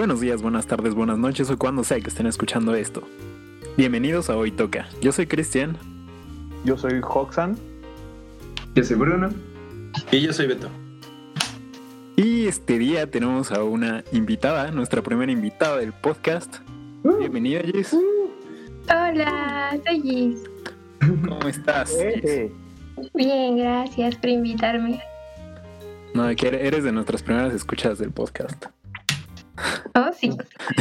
Buenos días, buenas tardes, buenas noches o cuando sea que estén escuchando esto. Bienvenidos a Hoy Toca. Yo soy Cristian. Yo soy Hoxan. Yo soy Bruno. Y yo soy Beto. Y este día tenemos a una invitada, nuestra primera invitada del podcast. Bienvenida, Jess. Hola, soy Gis. ¿Cómo estás? Jess? Eh, Bien, gracias por invitarme. No, que eres de nuestras primeras escuchas del podcast. Oh, sí.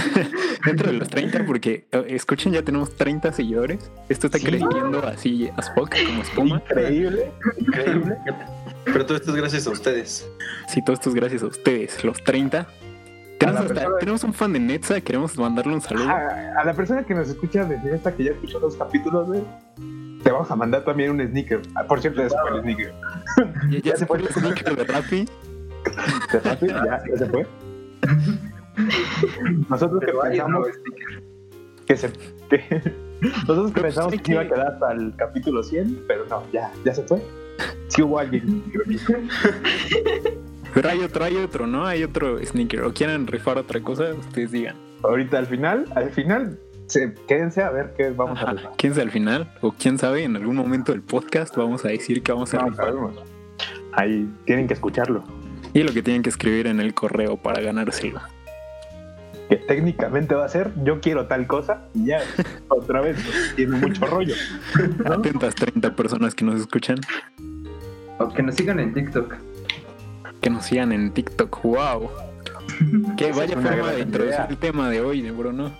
Dentro de los 30, porque eh, escuchen, ya tenemos 30 seguidores. Esto está creciendo así a Spock, como espuma. increíble, increíble. Pero todo esto es gracias a ustedes. Sí, todo esto es gracias a ustedes, los 30. Tenemos, hasta- persona- tenemos un fan de Netza, queremos mandarle un saludo. A, a la persona que nos escucha desde esta que ya escuchó los capítulos, güey, te vamos a mandar también un sneaker. Ah, por cierto, ya se fue el sneaker. Ya, ya se fue el sneaker de Rappi. ¿Te fue? ¿Ya, ya se fue. Nosotros que Pero pensamos que se. que- nosotros que pensamos que iba a que- quedar hasta el capítulo 100, pero no, ya, ya se fue. Sí hubo alguien. Pero hay otro, hay otro, ¿no? Hay otro sneaker. ¿O quieren rifar otra cosa? Ustedes digan. Ahorita al final, al final, se, quédense a ver qué vamos a Ajá. rifar. ¿Quién sabe al final? O quién sabe, en algún momento del podcast vamos a decir que vamos a No rifar. sabemos. Ahí tienen que escucharlo. Y lo que tienen que escribir en el correo para ganárselo. Que técnicamente va a ser yo quiero tal cosa y ya otra vez tiene mucho rollo ¿no? Atentas 30 personas que nos escuchan, O que nos sigan en TikTok. que nos sigan en TikTok. ¡Wow! Que vaya forma de introducir el tema de hoy, Bruno.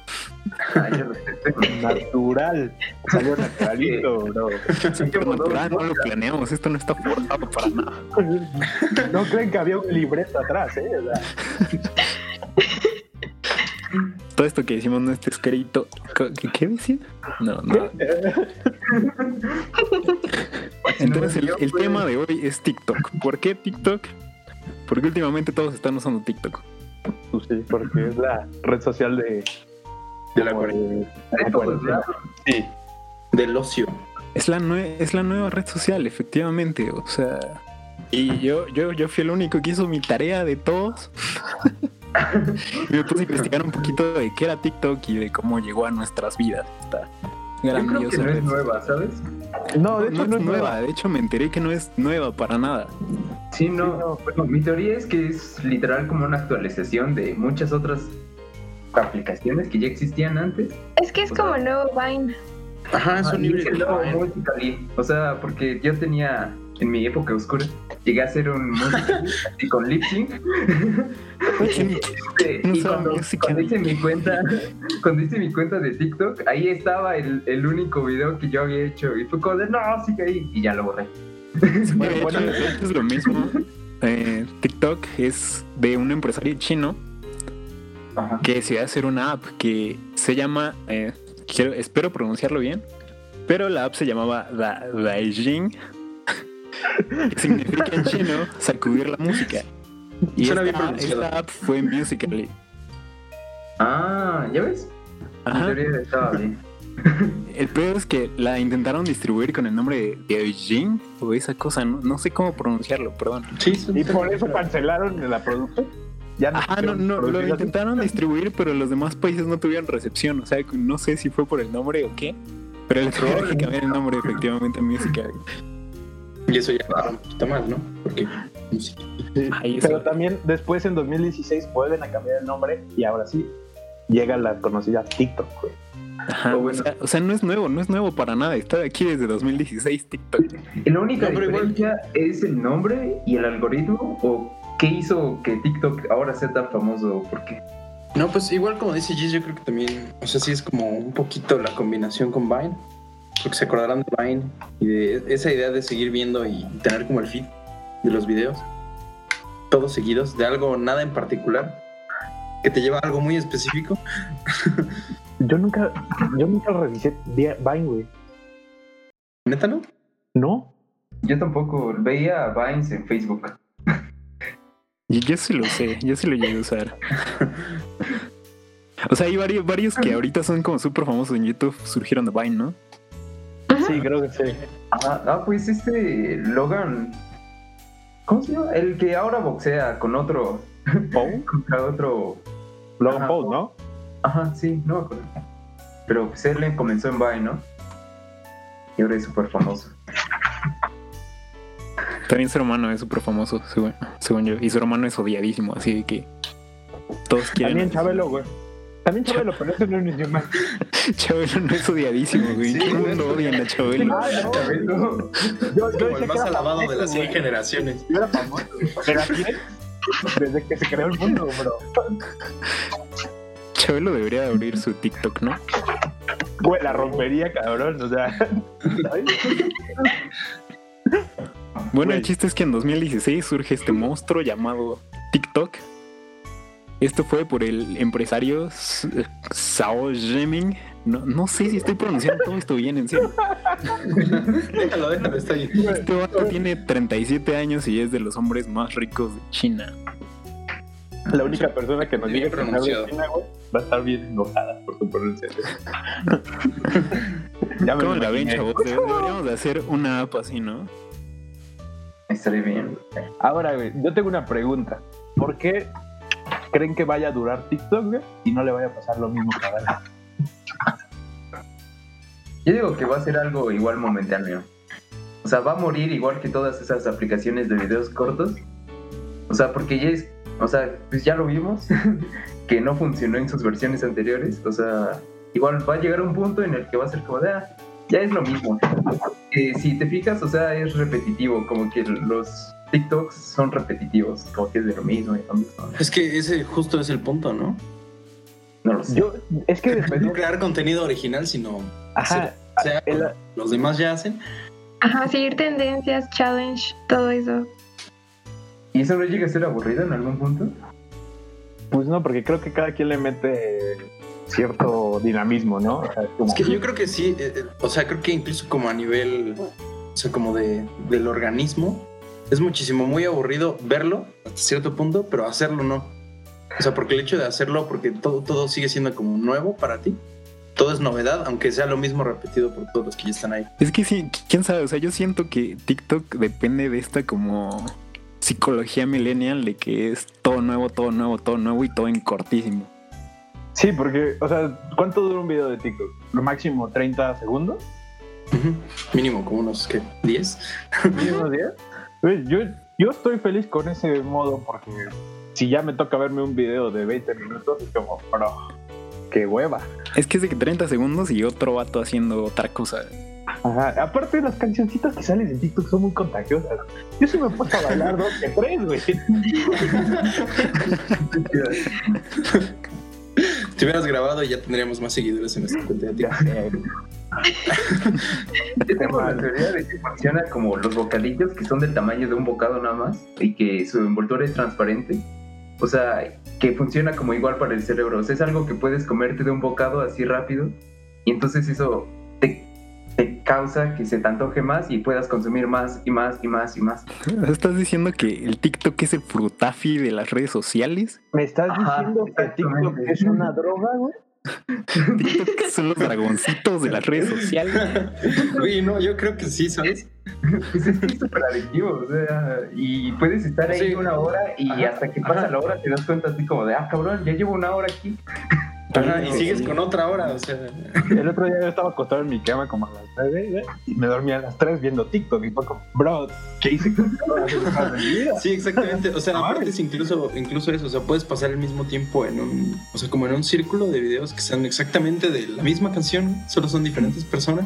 Ay, yo lo sé. natural salió naturalito bro Natural, no lo planeamos, esto no está forzado para nada. no creen que había un libreto atrás eh O sea, Todo esto que decimos no está escrito. ¿Qué, qué decía? No, no. Entonces el, el tema de hoy es TikTok. ¿Por qué TikTok? Porque últimamente todos están usando TikTok. pues sí porque es la red social de De la cuarentena. de-. Sí. Del ocio. Es la, nue- es la nueva red social, efectivamente. O sea. Y yo, yo, yo fui el único que hizo mi tarea de todos. y me puse a investigar un poquito de qué era TikTok y de cómo llegó a nuestras vidas. Esta Yo creo que no es nueva, ¿sabes? no de No, hecho no, es nueva De hecho, me enteré que no es nueva para nada. Sí, no. Sí, no. Bueno, mi teoría es que es literal como una actualización de muchas otras aplicaciones que ya existían antes. Es que es como el nuevo Vine. Ajá, es un y libro. es el nuevo Musical.ly. O sea, porque yo tenía en mi época oscura, llegué a hacer un así con lip sync. Este, No y cuando, cuando hice mi cuenta, cuando hice mi cuenta de TikTok, ahí estaba el, el único video que yo había hecho y fue como de no, sigue ahí y ya lo borré. Bueno, bueno, es lo mismo. Eh, TikTok es de un empresario chino Ajá. que decidió hacer una app que se llama, eh, quiero, espero pronunciarlo bien, pero la app se llamaba Da- Daijing, que significa en chino sacudir la música. Y Suena esta, app fue Musical.ly. Ah, ¿ya ves? Ajá. teoría estaba bien. El peor es que la intentaron distribuir con el nombre de Daijing o esa cosa, no, no sé cómo pronunciarlo, perdón. Sí, y por eso cancelaron la producción ya Ajá, no, no, lo intentaron distribuir, pero los demás países no tuvieron recepción. O sea, no sé si fue por el nombre o qué. Pero le tuvieron que cambiar el nombre efectivamente a Musical. Y eso ya está un poquito mal, ¿no? Porque música. Sí, pero también después en 2016 vuelven a cambiar el nombre y ahora sí llega la conocida TikTok güey. Ajá, O sea, o sea, no es nuevo, no es nuevo para nada. Está aquí desde 2016 TikTok. ¿Y la única No, igual- diferencia es el nombre y el algoritmo? ¿O qué hizo que TikTok ahora sea tan famoso? ¿Por qué? No, pues igual como dice Gis, yo creo que también, o sea, sí es como un poquito la combinación con Vine. Porque se acordarán de Vine y de esa idea de seguir viendo y tener como el feed de los videos. Todos seguidos, de algo nada en particular. Que te lleva a algo muy específico. Yo nunca, yo nunca revisé Vi- Vine, güey. ¿Neta no? ¿No? Yo tampoco veía Vines en Facebook. Y yo sí lo sé, yo sí lo llegué a usar. O sea, hay varios, varios que ahorita son como súper famosos en YouTube, surgieron de Vine, ¿no? Sí, creo que sí. Ah, ah, pues este Logan. ¿Cómo se llama? El que ahora boxea con otro. ¿Pau? contra otro. Logan. Paul, ¿no? Ajá, sí, no me acuerdo. Pero pues él comenzó en Vine, ¿no? Y ahora es súper famoso. También su hermano es súper famoso, según, según yo. Y su hermano es odiadísimo, así de que todos quieren. También Chabelo, güey. También Chabelo, pero ese no es un idioma. Chabelo no es odiadísimo, güey. Sí, güey. mundo odia a Chabelo. Ah, no. Chabelo. Yo, yo Como el más alabado de las 100 güey. generaciones. Yo era famoso. Pero aquí desde que se creó el mundo, bro. Chabelo debería de abrir su TikTok, ¿no? Güey, la rompería, cabrón. O sea, ¿sabes? Bueno, el chiste es que en 2016 surge este monstruo llamado TikTok. Esto fue por el empresario Sao Jeming. No, no sé si estoy pronunciando todo esto bien, en serio. Déjalo, déjalo, está ahí. Este vato tiene 37 años y es de los hombres más ricos de China. La única persona que nos Bien diga que pronunciado. China, güey, va a estar bien enojada por su pronunciación. ya me ¿Cómo la ven, chavos? Debe- Deberíamos de hacer una app así, ¿no? Estaría bien. Ahora, güey, yo tengo una pregunta. ¿Por qué creen que vaya a durar TikTok, güey? Y no le vaya a pasar lo mismo que a? Yo digo que va a ser algo igual momentáneo. O sea, va a morir igual que todas esas aplicaciones de videos cortos. O sea, porque ya es, o sea, pues ya lo vimos, que no funcionó en sus versiones anteriores. O sea, igual va a llegar un punto en el que va a ser como de, ah, ya es lo mismo. Eh, si te fijas, o sea, es repetitivo, como que los TikToks son repetitivos, como que es de lo mismo y lo mismo. Es que ese justo es el punto, ¿no? No lo sé. Yo, es que No depende. crear contenido original, sino Ajá, sea el- los demás ya hacen. Ajá, seguir tendencias, challenge, todo eso. ¿Y eso no llega a ser aburrido en algún punto? pues no, porque creo que cada quien le mete cierto dinamismo, ¿no? O sea, es como- Es que yo creo que sí, eh, eh, o sea, creo que incluso como a nivel, o sea, como de, del organismo, es muchísimo muy aburrido verlo hasta cierto punto, pero hacerlo no. O sea, porque el hecho de hacerlo, porque todo, todo sigue siendo como nuevo para ti, todo es novedad, aunque sea lo mismo repetido por todos los que ya están ahí. Es que sí, quién sabe, o sea, yo siento que TikTok depende de esta como psicología millennial de que es todo nuevo, todo nuevo, todo nuevo y todo en cortísimo. Sí, porque, o sea, ¿cuánto dura un video de TikTok? Lo máximo 30 segundos. Mínimo como unos, ¿qué? ¿10? ¿Mínimo 10? Yo, yo estoy feliz con ese modo porque si ya me toca verme un video de 20 minutos, es como, bro, qué hueva. Es que es de que 30 segundos y otro vato haciendo otra cosa. Ajá. Aparte, las cancioncitas que salen en TikTok son muy contagiosas. Yo sí me he puesto a bailar dos que tres, güey. Si hubieras grabado ya tendríamos más seguidores en nuestra cuenta de TikTok. Tengo la teoría de que funciona como los bocadillos que son del tamaño de un bocado nada más y que su envoltura es transparente. O sea, que funciona como igual para el cerebro. O sea, es algo que puedes comerte de un bocado así rápido y entonces eso te, te causa que se te antoje más y puedas consumir más y más y más y más. ¿Estás diciendo que el TikTok es el frutafi de las redes sociales? ¿Me estás Ajá, diciendo que TikTok es una droga, güey? TikTok son los dragoncitos de las redes sociales. Uy, no, yo creo que sí, ¿sabes? Pues es que es súper adictivo, o sea, y puedes estar ahí Sí. una hora y Ajá, hasta que pasa ajá. la hora te das cuenta así como de, ah, cabrón, ya llevo una hora aquí. Ajá, y Sí. sigues con otra hora, o sea. El otro día yo estaba acostado en mi cama como a las 9 güey, y me dormía a las 3 viendo TikTok y fue como, bro, ¿qué hice? Sí, exactamente. O sea, aparte es incluso, incluso eso, o sea, puedes pasar el mismo tiempo en un, o sea, como en un círculo de videos que sean exactamente de la misma canción, solo son diferentes personas.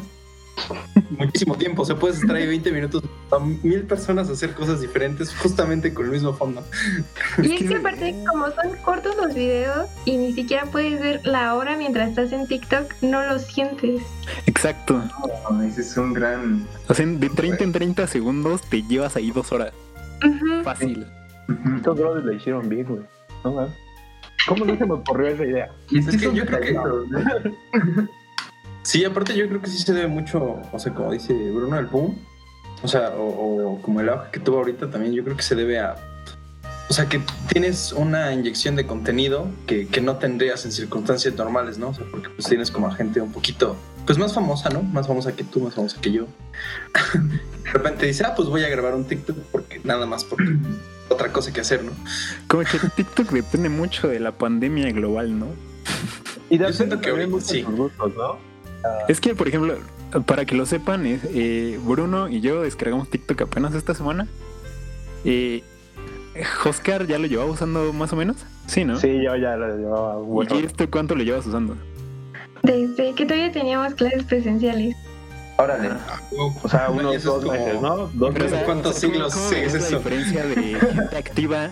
Muchísimo tiempo, o sea, puedes estar ahí 20 minutos a mil personas a hacer cosas diferentes justamente con el mismo fondo. Y Es que- aparte, como son cortos los videos y ni siquiera puedes ver la hora mientras estás en TikTok, no lo sientes. Exacto. Ese es un gran... O sea, de 30 en 30 segundos te llevas ahí dos horas. Ujú. Fácil. Ujú. Estos brothers le hicieron bien, güey. No. ¿Cómo no se me ocurrió esa idea? Es, que yo creo que-. Sí, aparte yo creo que sí se debe mucho, o sea, como dice Bruno, el boom, o sea, o, o como el auge que tuvo ahorita también, yo creo que se debe a, o sea, que tienes una inyección de contenido que, que no tendrías en circunstancias normales, ¿no? O sea, porque pues tienes como a gente un poquito, pues más famosa, ¿no? Más famosa que tú, más famosa que yo. de repente dice, ah, pues voy a grabar un TikTok porque nada más porque otra cosa que hacer, ¿no? Como que TikTok depende mucho de la pandemia global, ¿no? Y Yo de siento que ahorita muchos sí. gustos, ¿no? Es que, por ejemplo, para que lo sepan, es, eh, Bruno y yo descargamos TikTok apenas esta semana. Eh, Oscar ya lo llevaba usando más o menos. Sí, ¿no? Sí, yo ya lo llevaba. Bueno, ¿Y esto cuánto lo llevas usando? Desde que todavía teníamos clases presenciales. Órale. o sea, unos dos como- meses, ¿no? Dos meses. ¿cuántos siglos ¿cómo sí es la eso? diferencia de gente activa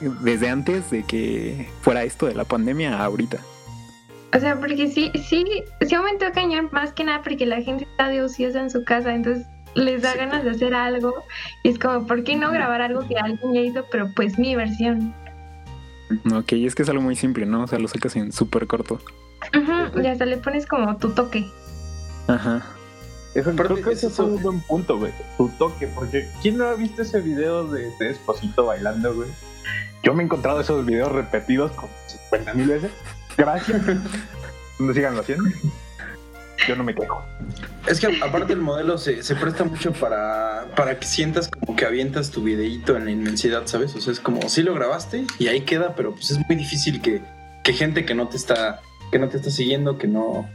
desde antes de que fuera esto de la pandemia a ahorita? O sea, porque sí, sí, sí aumentó cañón, más que nada porque la gente está de ociosa en su casa, entonces les da Sí. ganas de hacer algo. Y es como, ¿por qué no grabar algo que alguien ya hizo, pero pues mi versión? Ok, y es que es algo muy simple, ¿no? O sea, lo sacas en súper corto. Ujú, y hasta le pones como tu toque. Ajá. Eso, creo que ese es un buen punto, güey. Tu toque, porque ¿quién no ha visto ese video de este esposito bailando, güey? Yo me he encontrado esos videos repetidos como 50 mil veces. Gracias. no sigan haciendo. Yo no me quejo. Es que aparte el modelo se, se presta mucho para, para que sientas como que avientas tu videíto en la inmensidad, ¿sabes? O sea, es como, sí lo grabaste y ahí queda, pero pues es muy difícil que, que gente que no te está, que no te está siguiendo, que no,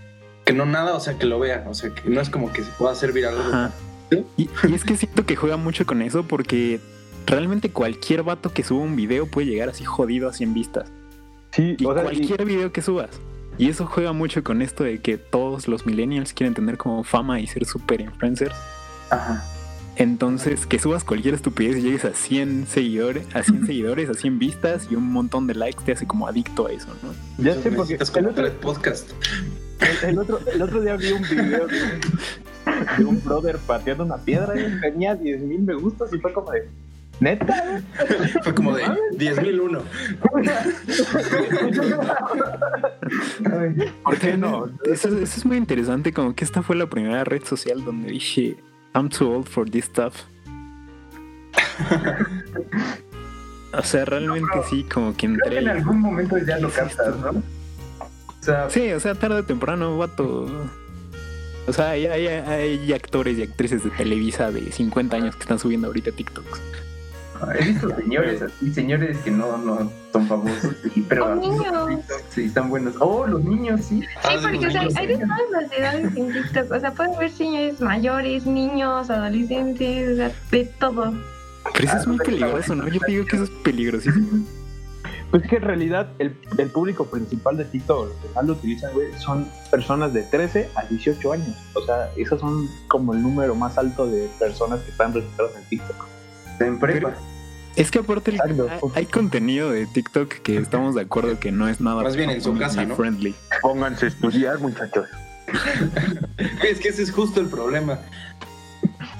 que no nada, o sea, que lo vea, o sea, que no es como que se pueda hacer viral algo. Y es que siento que juega mucho con eso porque realmente cualquier vato que suba un video puede llegar así jodido a 100 vistas. Sí, Y o sea, y- cualquier video que subas. Y eso juega mucho con esto de que todos los millennials quieren tener como fama y ser super influencers. Ajá. Entonces, que subas cualquier estupidez y llegues a 100 seguidores, a 100 seguidores, a 100 vistas y un montón de likes te hace como adicto a eso, ¿no? ya sé, porque el como otro, tres podcast. el, el otro, el otro día vi un video de un, de un brother pateando una piedra y tenía 10 mil me gustas y fue como de, neta, Fue como de 10.001. ¿por qué no? Eso, eso es muy interesante, como que esta fue la primera red social donde dije, I'm too old for this stuff. o sea, realmente sí, como que Creo que entré. en algún momento ya lo captas, ¿no? O sea, Sí, o sea, tarde o temprano, vato. O sea, hay, hay- hay actores y actrices de Televisa de 50 años que están subiendo ahorita TikToks. He visto señores así, señores que no, no son famosos, y- pero O haciendo niños. Sí, están buenos. Oh, los niños, sí. Ah, Sí, de porque o sea, hay de todas las edades en TikTok. O sea, pueden ver señores mayores, niños, adolescentes, o sea, de todo. Pero eso Ah, es muy no te peligroso, ¿no? Yo digo que eso es peligrosísimo. Pues que en realidad el, el público principal de TikTok, los que más lo utilizan, güey, son personas de 13 a 18 años. O sea, esos son como el número más alto de personas que están registradas en TikTok. En prepa. Es que aparte Exacto. hay, hay contenido de TikTok que estamos de acuerdo que no es nada Más bien en su casa, ¿no? friendly. Pónganse a estudiar, muchachos. Es que ese es justo el problema.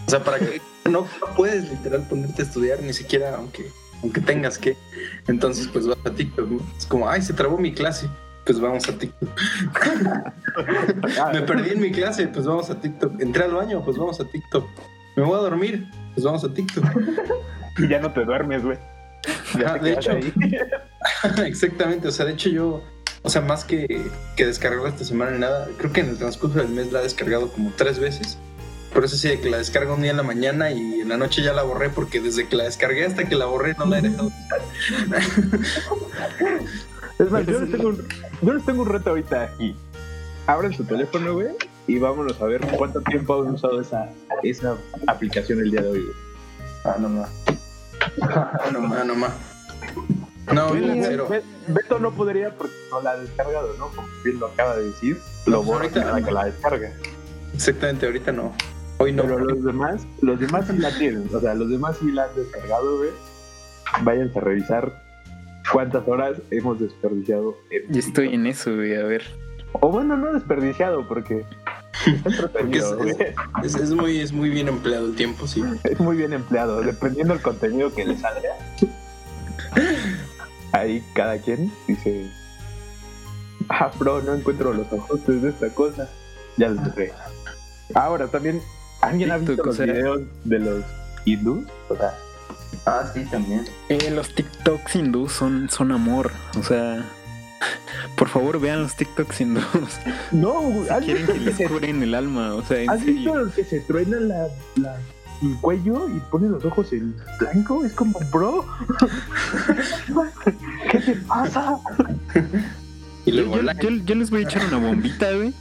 O sea, para que no puedes literal ponerte a estudiar ni siquiera aunque aunque tengas que. Entonces, pues vas a TikTok. ¿no? Es como, ay, se trabó mi clase. Pues vamos a TikTok. Me perdí en mi clase, pues vamos a TikTok. Entré al baño, pues vamos a TikTok. Me voy a dormir, pues vamos a TikTok. Y ya no te duermes, güey. Ya Ajá, te de hecho, ahí. Exactamente, o sea, de hecho yo, o sea, más que, que descargarla esta semana ni nada, creo que en el transcurso del mes la he descargado como tres veces. Por eso sí, de que la descargo un día en la mañana y en la noche ya la borré porque desde que la descargué hasta que la borré no la he dejado. Es más, yo les, tengo un, yo les tengo un reto ahorita aquí. Abran su teléfono, güey, y vámonos a ver cuánto tiempo han usado esa, esa aplicación el día de hoy, güey. Ah, no más. No más, no más. No, bien, cero. Beto no podría porque no la ha descargado, ¿no? Como bien lo acaba de decir, lo pues borra ahorita- que la descarga. Exactamente, ahorita no. Hoy no. Pero los demás, los demás sí la tienen. O sea, los demás sí la han descargado, güey. Váyanse a revisar cuántas horas hemos desperdiciado. En Yo estoy en eso, güey, a ver. O bueno, no desperdiciado, porque entretenido, es- güey. Es, es muy, es muy bien empleado el tiempo, sí. Es muy bien empleado, dependiendo del contenido que le salga. Ahí cada quien dice, ah, bro, no encuentro los ajustes de esta cosa. Ya lo sé. Ahora también, ¿alguien ha visto los o sea- videos de los hindús? O sea, Ah, sí, también. Eh, los TikToks hindús son, son amor. O sea, por favor vean los TikToks hindús. No, ¿has Quieren visto que que les se, curen el alma. O sea, en ¿has visto los que se truenan la, la- el cuello y ponen los ojos en blanco? Es como, bro. ¿Qué te pasa? Y Yo, luego yo- la- yo- yo les voy a echar una bombita, güey.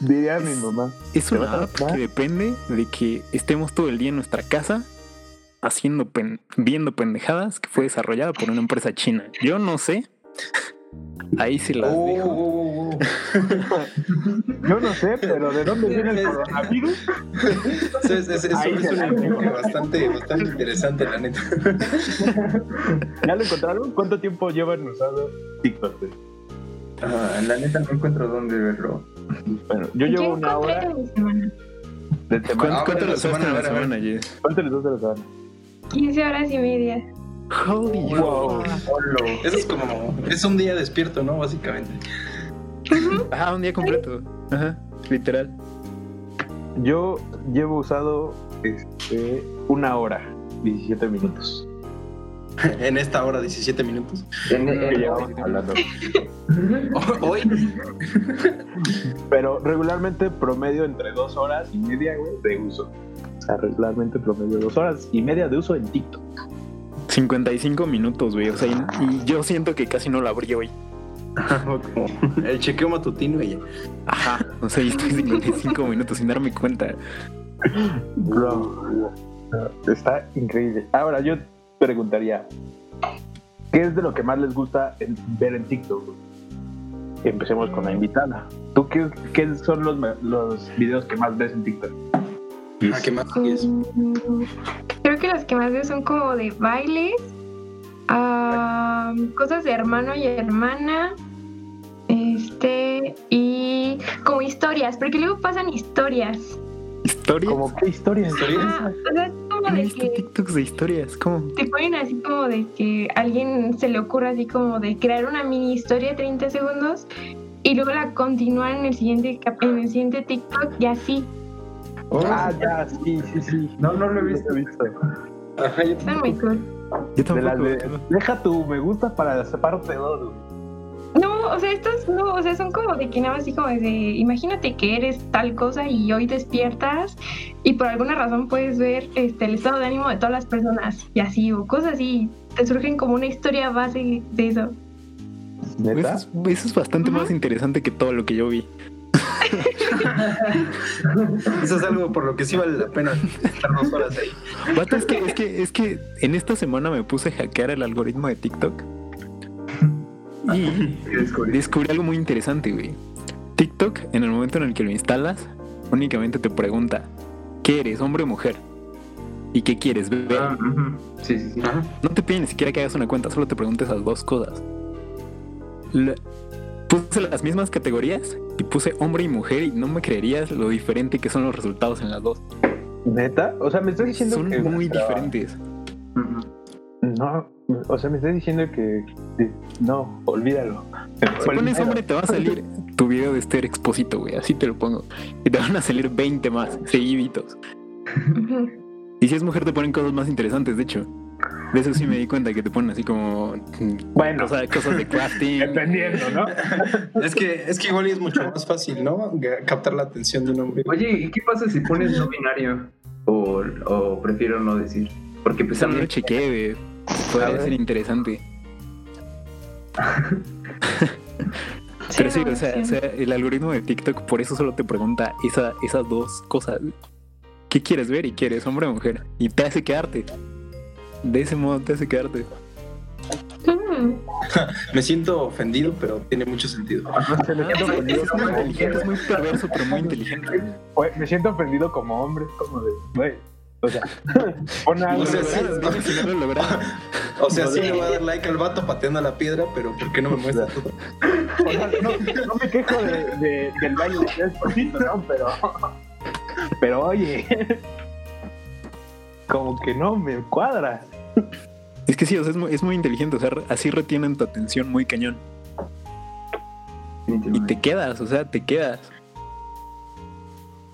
Diría mi mamá. Es ¿Te una app que depende de que estemos todo el día en nuestra casa haciendo pen- viendo pendejadas que fue desarrollada por una empresa china. Yo no sé. Ahí se las Oh, dejo. oh, oh, oh. Yo no sé, pero ¿de dónde viene el coronavirus? Eso es, es- es- Ahí es un enfoque bastante, bastante interesante, la neta. ¿Ya lo encontraron? ¿Cuánto tiempo llevan usando TikTok? Ah, la neta no encuentro dónde verlo. Bueno, yo llevo una hora semana de ¿Cuánto, semana. Ah, cuánto lo la usaste semana, la Jess? ¿Cuánto les la semana? 15 horas y media. Holy Wow. Eso es como, es un día despierto, ¿no? Básicamente. Ah, un día completo. Ajá, literal. Yo llevo usado este, una hora, 17 minutos. En esta hora, 17 minutos. En, en- Que llevamos hablando. Hoy, Pero regularmente promedio entre dos horas y media, güey, de uso. O sea, regularmente promedio dos horas y media de uso en TikTok. 55 minutos, güey. O sea, y, y yo siento que casi no la abrí hoy. el chequeo matutino ya. Ajá. O sea, y estoy 55 minutos sin darme cuenta. Bro, está increíble. Ahora yo preguntaría, ¿qué es de lo que más les gusta ver en TikTok? Empecemos con la invitada. ¿Tú qué, qué son los, los videos que más ves en TikTok? Ah, ¿Qué más sigues? Mm, Creo que las que más veo son como de bailes, ah, cosas de hermano y hermana, este, y como historias, porque luego pasan historias. ¿Historias? ¿Cómo qué historias? Ah, o sea, es como de visto que TikToks de historias. ¿Cómo? te ponen así como de que a alguien se le ocurre así como de crear una mini historia de 30 segundos y luego la continúan en el siguiente cap- en el siguiente TikTok y así. Ah, ya, sí, sí, sí. No, no lo he visto. Lo he visto. Ajá, yo Está muy cool. Yo De las deja tu me gusta para parte 2, No, o sea, estos no, o sea, son como de que nada más como de, imagínate que eres tal cosa y hoy despiertas y por alguna razón puedes ver este, el estado de ánimo de todas las personas y así, o cosas así, te surgen como una historia base de eso. Eso ¿Neta? es, eso es bastante más interesante que todo lo que yo vi. Eso es algo por lo que sí vale la pena estar dos horas ahí. Vato, es que, es que, es que en esta semana me puse a hackear el algoritmo de TikTok. Y descubrí algo muy interesante, güey. TikTok, en el momento en el que lo instalas, únicamente te pregunta, ¿qué eres, hombre o mujer? ¿Y qué quieres ver? Ah. Sí, sí, sí. No te pide ni siquiera que hagas una cuenta, solo te pregunta esas dos cosas. La- puse las mismas categorías y puse hombre y mujer y no me creerías lo diferente que son los resultados en las dos. ¿Neta? O sea, me estás diciendo Son que... muy diferentes. No, o sea, me estás diciendo que... No, olvídalo. Si pones hombre te va a salir tu video de Esther Exposito, güey, así te lo pongo. Y te van a salir 20 más, seguiditos. Y si es mujer te ponen cosas más interesantes, de hecho. De eso sí me di cuenta que te ponen así como Bueno. cosas, cosas de crafting. Dependiendo, ¿no? Es que, es que igual es mucho más fácil, ¿no? Captar la atención de un hombre. Oye, ¿y qué pasa si pones no binario? O, o prefiero no decir. Porque pues Eso no lo también chequeé, Podría ser interesante. Pero sí, o sea, o sea, el algoritmo de TikTok por eso solo te pregunta esa, esas dos cosas. ¿Qué quieres ver y quieres, hombre o mujer? Y te hace quedarte. De ese modo te hace quedarte. Me siento ofendido, pero tiene mucho sentido. Siento Es, ofendido es muy perverso, pero muy inteligente. Me siento ofendido como hombre, como de, güey, o sea, O sea, sí, no. dime si no lo. O sea, sí le voy a dar like al vato pateando la piedra, pero ¿por qué no me muestra todo? o sea, no, no me quejo de, de- del baile de Despacito, ¿no? Pero, pero oye, como que no me cuadra. Es que sí, o sea, es muy, es muy inteligente, o sea, así retienen tu atención muy cañón. Y te quedas, o sea, te quedas.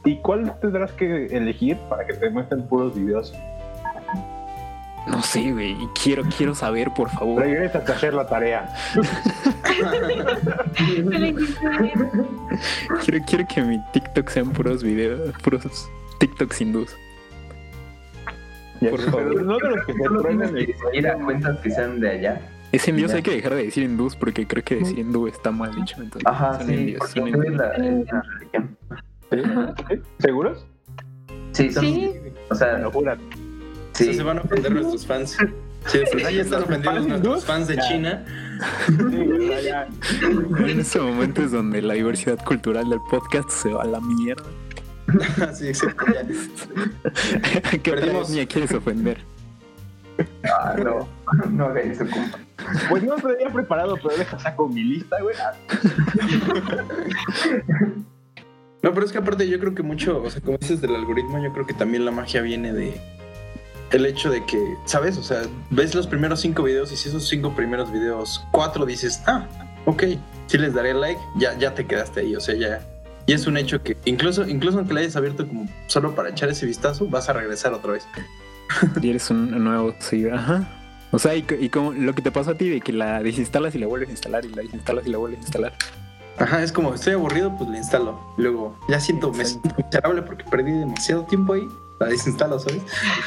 ¿Y cuál tendrás que elegir para que te muestren puros videos? No sé, güey. y Quiero, quiero saber, por favor. Regresa a hacer la tarea. Quiero, quiero que mi TikTok sean puros videos, puros TikToks hindús. Ya, Por pero favor. no de los que se truenan el seguir a cuentas que sean de allá. Es envíos hay que dejar de decir hindús porque creo que decir hindú está mal dicho. Entonces, Ajá, son sí. ¿Seguros? Sí, son, Sí. o sea, Lo juran. O sea, sí. se van a ofender nuestros fans. Sí, ahí están ofendidos nuestros fans de China. Sí, ya. En ese momento es donde la diversidad cultural del podcast se va a la mierda. sí, exacto. ya. ¿Qué Perdimos. quieres ofender? Ah, no, no haga eso, compa. Pues no lo tenía preparado, pero deja saco mi lista, güey. No, pero es que aparte yo creo que mucho, o sea, como dices del algoritmo, yo creo que también la magia viene de el hecho de que, ¿sabes? O sea, ves los primeros cinco videos y si esos cinco primeros videos, cuatro dices, ah, ok, si les daré like, ya, ya te quedaste ahí, o sea, ya. Y es un hecho que incluso, incluso aunque le hayas abierto como solo para echar ese vistazo, vas a regresar otra vez. Y eres un nuevo seguidor. Ajá. O sea, y, co- y como lo que te pasó a ti de que la desinstalas y la vuelves a instalar y la desinstalas y la vuelves a instalar. Ajá, es como, estoy aburrido, pues le instalo. Luego, ya siento, me siento miserable porque perdí demasiado tiempo ahí. La desinstalo, ¿sabes?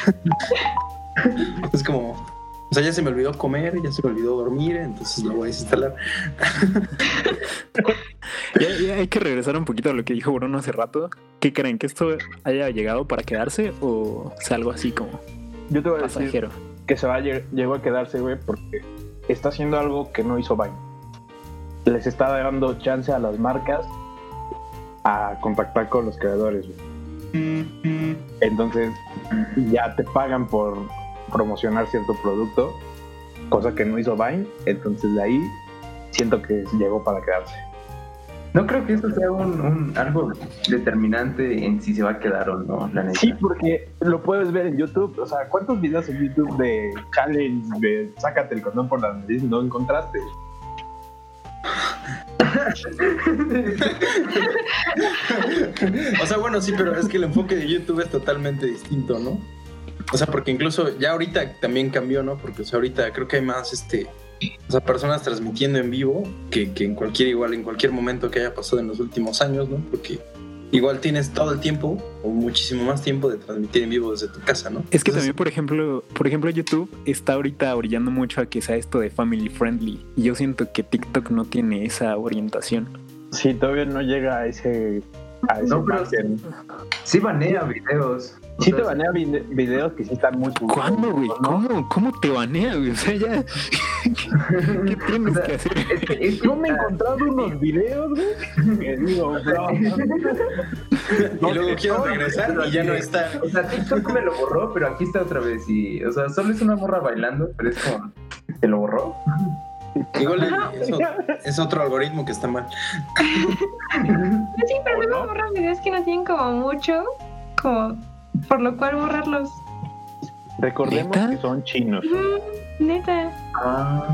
es como, o sea, ya se me olvidó comer, ya se me olvidó dormir, entonces la voy a desinstalar. Ya, ya hay que regresar un poquito a lo que dijo Bruno hace rato. ¿Qué creen? ¿Que esto haya llegado para quedarse o sea algo así como Yo te voy a decir pasajero? que se va a lle- llegó a quedarse, güey, porque está haciendo algo que no hizo Vine. Les está dando chance a las marcas a contactar con los creadores, güey. Entonces, ya te pagan por promocionar cierto producto, cosa que no hizo Vine. Entonces, de ahí siento que llegó para quedarse. No creo que eso sea un, un- algo determinante en si se va a quedar o no, la neta. Sí, porque lo puedes ver en YouTube. O sea, ¿cuántos videos en YouTube de challenge de sácate el condón por la nariz no encontraste? o sea, bueno, sí, pero es que el enfoque de YouTube es totalmente distinto, ¿no? O sea, porque incluso ya ahorita también cambió, ¿no? Porque o sea, ahorita creo que hay más, este, o sea, personas transmitiendo en vivo que, que en cualquier igual, en cualquier momento que haya pasado en los últimos años, ¿no? Porque igual tienes todo el tiempo o muchísimo más tiempo de transmitir en vivo desde tu casa, ¿no? Es que Entonces, también, por ejemplo, por ejemplo, YouTube está ahorita orillando mucho a que sea esto de family friendly. Y yo siento que TikTok no tiene esa orientación. Sí, todavía no llega a ese. A ese No, pero- margen. Sí banea videos. O Sí sea, te banea vide- videos que sí están muy subidos, ¿Cuándo, güey? ¿no? ¿Cómo, ¿Cómo te banea, güey? O sea, ya. ¿Qué tienes O sea, que hacer? es que- es que- Yo me he encontrado unos videos, güey, que digo, bro. y luego quiero regresar y ya no está. O sea, TikTok me lo borró, pero aquí está otra vez. Y, o sea, solo es una morra bailando, pero es como. ¿Te lo borró? Igual es, otro- es otro algoritmo que está mal. Sí, pero luego borran videos que no tienen como mucho, como por lo cual borrarlos. Recordemos ¿Neta? que son chinos. Mm, neta. Ah.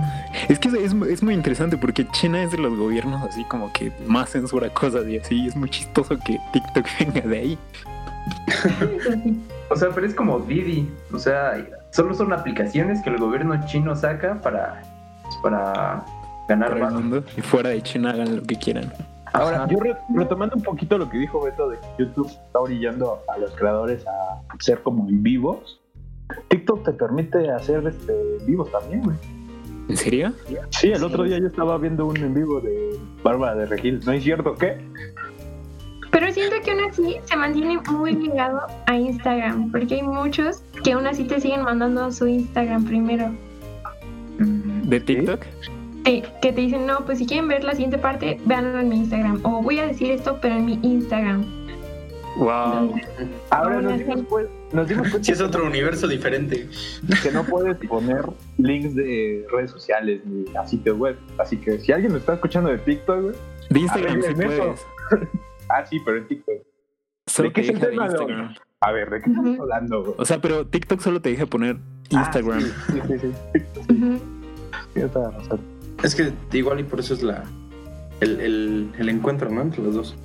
Es que es, es muy interesante porque China es de los gobiernos así como que más censura cosas y así. Es muy chistoso que TikTok venga de ahí. O sea, pero es como Didi. O sea, solo son aplicaciones que el gobierno chino saca para. Para ganar Para el mundo y fuera de China hagan lo que quieran. Ahora, Ajá. yo re- retomando un poquito lo que dijo Beto de que YouTube está orillando a los creadores a ser como en vivos. TikTok te permite hacer este vivos también, güey. ¿En serio? Sí, el otro día yo estaba viendo un en vivo de Bárbara de Regil. ¿No es cierto qué? Pero siento que aún así se mantiene muy ligado a Instagram, porque hay muchos que aún así te siguen mandando a su Instagram primero. ¿De TikTok? Sí, que te dicen, no, pues si quieren ver la siguiente parte, véanlo en mi Instagram. O voy a decir esto, pero en mi Instagram. Wow. Ahora nos dimos, cuen- nos dimos cuenta Sí, es otro universo diferente. que no puedes poner links de redes sociales ni a sitios web. Así que si alguien lo está escuchando de TikTok, güey. De Instagram sí puedes. Ah, sí, pero en TikTok. Solo ¿De qué te es el deja de? Instagram. A ver, ¿de qué estamos hablando, güey? O sea, pero TikTok solo te deja poner Instagram. Ah, sí, sí, sí. la razón. Es que igual y por eso es la el, el- el encuentro, ¿no? Entre los dos.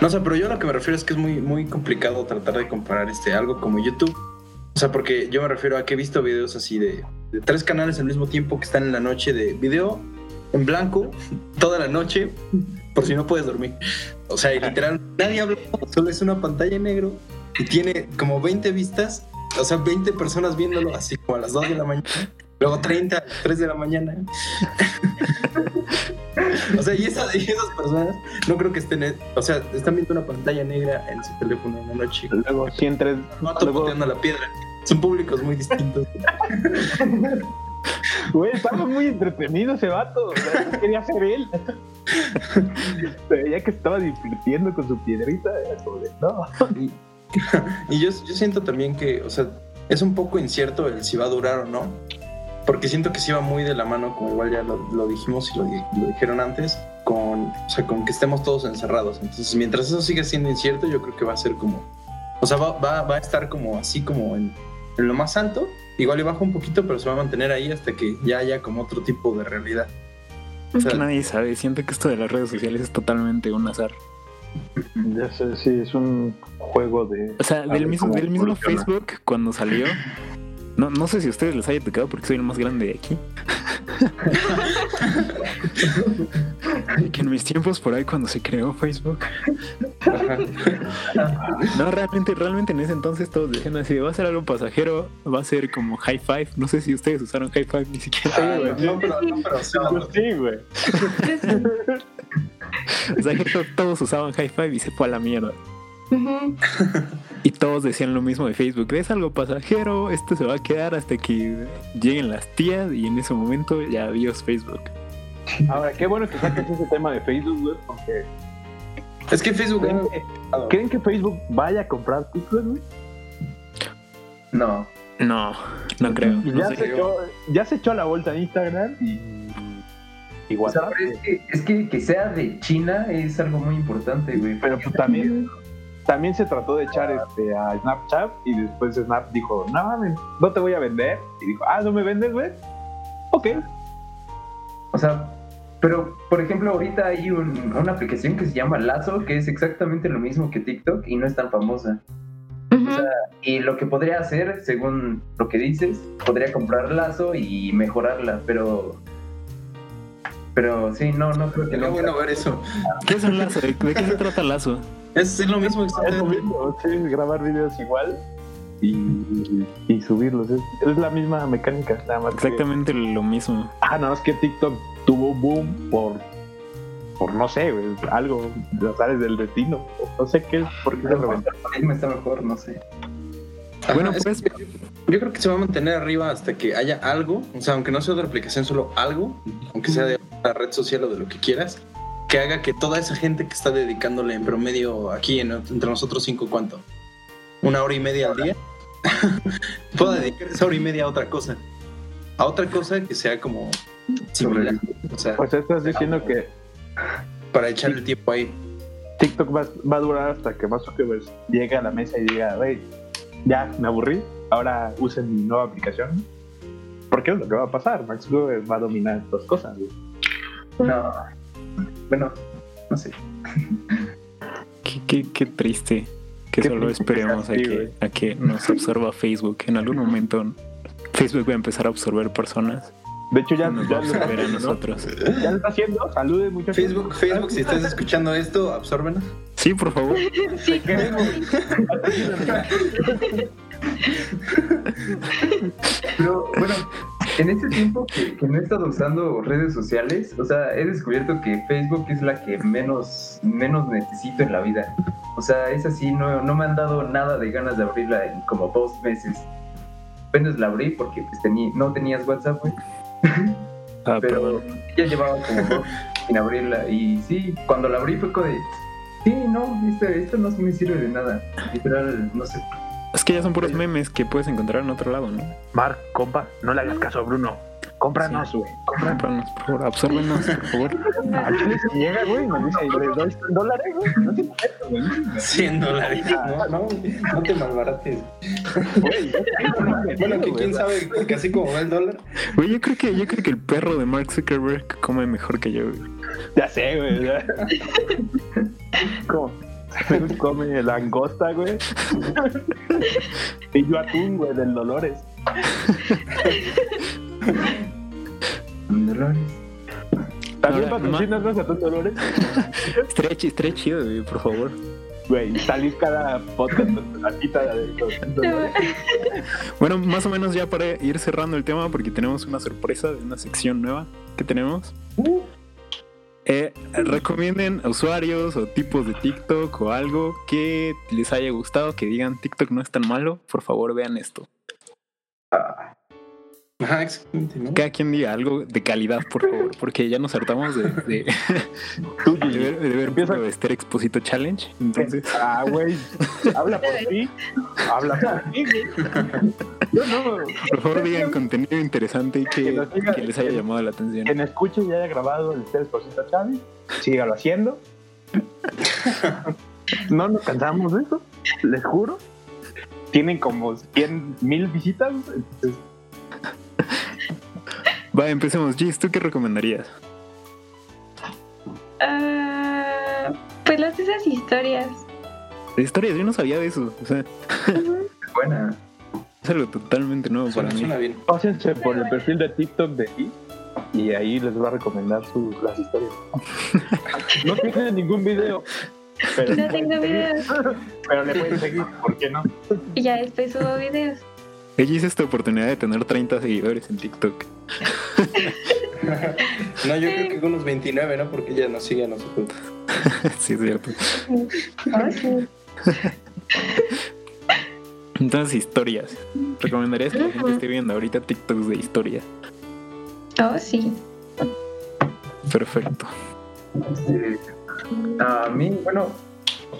No sé, pero yo a lo que me refiero es que es muy, muy complicado tratar de comparar este algo como YouTube. O O sea, porque yo me refiero a que he visto videos así de, de tres canales al mismo tiempo que están en la noche de video en blanco toda la noche por si no puedes dormir. O sea, y literal, nadie habla, solo es una pantalla en negro y tiene como 20 vistas, o sea, 20 personas viéndolo así como a las 2 de la mañana, luego 30 a las 3 de la mañana. o sea, y, esa- y esas personas no creo que estén, o sea, están viendo una pantalla negra en su teléfono en la noche. Luego, si entres. No topoteando la piedra. Son públicos muy distintos. Güey, estaba muy entretenido ese vato. o sea, ¿qué quería ser él. Pero ya que estaba divirtiendo con su piedrita, era como de, no. Y, yo, yo siento también que, o sea, es un poco incierto el si va a durar o no. Porque siento que sí va muy de la mano, como igual ya lo, lo dijimos y lo, di- lo dijeron antes, con, o sea, con que estemos todos encerrados. Entonces, mientras eso siga siendo incierto, yo creo que va a ser como, o sea, va, va, va a estar como así como en, en lo más alto. Igual y baja un poquito, pero se va a mantener ahí hasta que ya haya como otro tipo de realidad. Es O que nadie sabe. Siento que esto de las redes sociales es totalmente un azar. Ya sé, sí, es un juego de. O sea, A del mismo, del mismo. Facebook cuando salió. No, no sé si a ustedes les haya tocado porque soy el más grande de aquí. que en mis tiempos por ahí cuando se creó Facebook. No, realmente, realmente en ese entonces todos decían así, va a ser algo pasajero, va a ser como high five. No sé si ustedes usaron high five ni siquiera. Ah, no, no, pero, no, pero, sí, Pues sí, güey. O sea, que to- todos usaban high five y se fue a la mierda. Y todos decían lo mismo de Facebook, es algo pasajero, esto se va a quedar hasta que lleguen las tías y en ese momento ya adiós Facebook. Ahora, qué bueno que saques ese tema de Facebook, güey, porque. Es que Facebook ¿Creen que, ¿creen que Facebook vaya a comprar TikTok, güey? No. No, no creo. No ya, sé. se echó, ya se echó a la vuelta en Instagram y. Y O sea, WhatsApp. es que, es que que sea de China es algo muy importante, güey. Pero pues también, también se trató de echar este, a Snapchat y después Snap dijo, no mames, no te voy a vender. Y dijo, ah, ¿no me vendes, güey? Ok. O sea, pero por ejemplo, ahorita hay un- una aplicación que se llama Lazo, que es exactamente lo mismo que TikTok y no es tan famosa. Ujú. Y lo que podría hacer, según lo que dices, podría comprar Lazo y mejorarla, pero. Pero sí, no, no creo que no. bueno ver eso. ¿Qué es un lazo? ¿De qué se trata lazo? Es, es lo mismo Es lo mismo, sí, grabar videos igual y, y subirlos. Es, es la misma mecánica, nada más. que- Exactamente lo mismo. ah, nada más que TikTok tuvo boom por, por no sé, algo, las áreas del destino. No sé qué, por qué se Pero reventó. algoritmo está mejor, no sé. Ajá, Bueno, es pues- que yo creo que se va a mantener arriba hasta que haya algo, o sea, aunque no sea otra aplicación, solo algo, aunque sea de una red social o de lo que quieras, que haga que toda esa gente que está dedicándole en promedio aquí en- entre nosotros cinco, ¿cuánto? Una hora y media al día, pueda dedicar esa hora y media a otra cosa. A otra cosa que sea como similar, o sea, Pues estás diciendo que para echar el tiempo ahí. TikTok va, va a durar hasta que Mark Zuckerberg llegue a la mesa y diga, güey, ya me aburrí, ahora usen mi nueva aplicación. Porque es lo que va a pasar, Mark Zuckerberg va a dominar estas cosas. güey. No. Bueno, no sé. Qué, qué, qué triste que solo esperemos a que, a que nos absorba Facebook. En algún momento Facebook va a empezar a absorber personas. De hecho, ya, Nos ya va a a nosotros. Ya lo está haciendo. Saludes, muchachos. Facebook, Facebook, si estás escuchando esto, absórbenos. Sí, por favor. Sí, Pero bueno, en este tiempo que, que no he estado usando redes sociales, o sea, he descubierto que Facebook es la que menos, menos necesito en la vida. O sea, es así, no, no me han dado nada de ganas de abrirla en como dos meses. Apenas la abrí porque pues, tení- no tenías WhatsApp, güey. Ah, Pero ya llevaba como dos sin abrirla. Y sí, cuando la abrí fue como de, sí, no, esto, esto no me sirve de nada. Literal, no sé. Es que ya son puros memes que puedes encontrar en otro lado, ¿no? Mark, compa, no le hagas caso a Bruno. Cómpranos, güey. Cómpranos, por favor, absórbenos, por favor. Al chile si llega, güey, me dice, y le doy 100 dólares, güey. No te meto, güey. 100 dólares. No, no, no te malbarates. Güey, Bueno, que quién sabe, que así como va el dólar. Güey, yo creo que, yo creo que el perro de Mark Zuckerberg come mejor que yo, güey. Ya sé, güey. ¿Cómo? come langosta, güey. y yo atún, güey, del Dolores. Dolores. También patrocinas los atún Dolores. Estaría, chi- estaría chido, güey, por favor. Güey, salís cada podcast con la cita de los atún Dolores. Bueno, más o menos ya para ir cerrando el tema, porque tenemos una sorpresa de una sección nueva que tenemos. Eh, recomienden a usuarios o tipos de TikTok o algo que les haya gustado, que digan TikTok no es tan malo, por favor vean esto. Ajá, exactamente, ¿no? Cada quien diga algo de calidad, por favor, porque ya nos hartamos de, de, de ver, de ver Empieza. puro Esther Exposito Challenge. Entonces, Ah, güey. Habla por ti. Habla por ti, no. por favor digan contenido interesante y que, Que nos diga- que les haya llamado la atención. Quien escuche y haya grabado el Tres Cosita Chávez, sígalo haciendo. No nos cansamos de eso, les juro. Tienen como 100 mil visitas. entonces, Va, empecemos. Gis, ¿tú qué recomendarías? Ah, pues las de esas historias. De historias, yo no sabía de eso. O sea, Buena. Es algo totalmente nuevo para mí. bien. Pásense por el perfil de TikTok de ti y ahí les va a recomendar sus, las historias. No tiene ningún video. Pero, No tengo videos. pero le pueden seguir, ¿por qué no? Y ya después subo videos. Ella hizo esta oportunidad de tener 30 seguidores en TikTok. No, yo creo que con unos 29, ¿no? Porque ella nos sigue a nosotros. sí, es cierto. Ah, sí. Entonces, historias. ¿Recomendarías que la gente esté viendo ahorita TikToks de historia? Oh, sí. Perfecto. Este, a mí, bueno,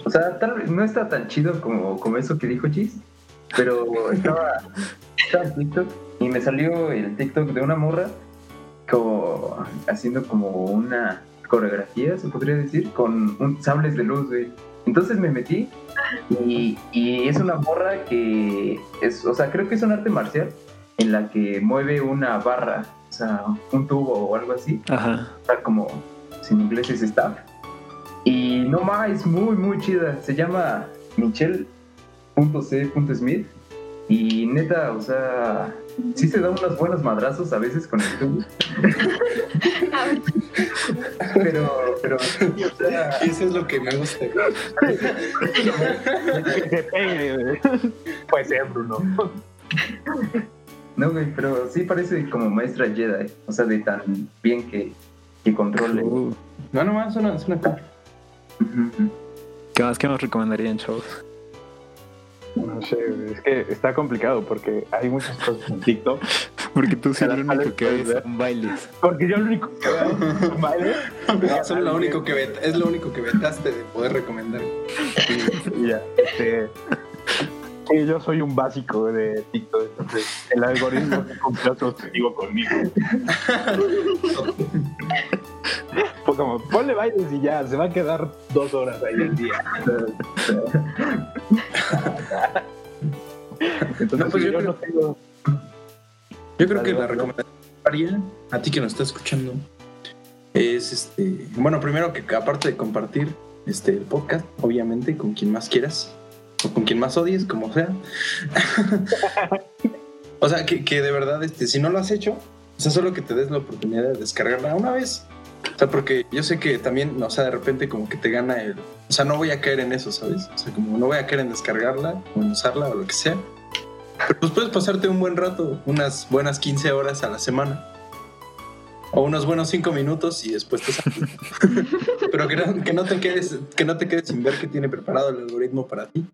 o sea, tal vez no está tan chido como, como eso que dijo Chis, pero estaba, estaba en TikTok y me salió el TikTok de una morra como haciendo como una coreografía, se podría decir, con un, sables de luz, güey. Entonces me metí y, y es una morra que es, o sea, creo que es un arte marcial en la que mueve una barra, o sea, un tubo o algo así Ajá. está como si en inglés es staff. Y no más, es muy, muy chida. Se llama Michelle.c.smith. Y neta, o sea, sí se da unos buenos madrazos a veces con el tubo. pero, pero, sí, o sea, Eso es lo que me gusta. Que se pegue. güey. Puede ser, Bruno. no, güey, pero sí parece como maestra Jedi. O sea, de tan bien que, que controle. Uh, No, nomás suena, suena cool. ¿Qué más, qué más recomendarían, chavos? No sé, es que está complicado porque hay muchas cosas en TikTok. Porque tú sí lo único que ves ver. son bailes. Porque yo lo único que veo ¿vale? Eso es lo único que vet- es lo único que vetaste de poder recomendar. Y ya, este, yo soy un básico de TikTok, entonces el algoritmo se cumplió su objetivo conmigo. Pues como, ponle bailes y ya, se va a quedar dos horas ahí al día. Entonces, No, pues yo yo no tengo... Yo creo que la recomendación haría a ti que nos está escuchando es este, bueno, primero que aparte de compartir este el podcast, obviamente con quien más quieras o con quien más odies, como sea. o sea, que, que de verdad este si no lo has hecho, o sea, solo que te des la oportunidad de descargarla una vez. O sea, porque yo sé que también, o sea, de repente como que te gana el, o sea, no voy a caer en eso, ¿sabes? O sea, como no voy a caer en descargarla o en usarla o lo que sea. Pero pues puedes pasarte un buen rato, unas buenas 15 horas a la semana. O unos buenos 5 minutos y después te sales. Pero que no, que no te quedes, que no te quedes sin ver que tiene preparado el algoritmo para ti.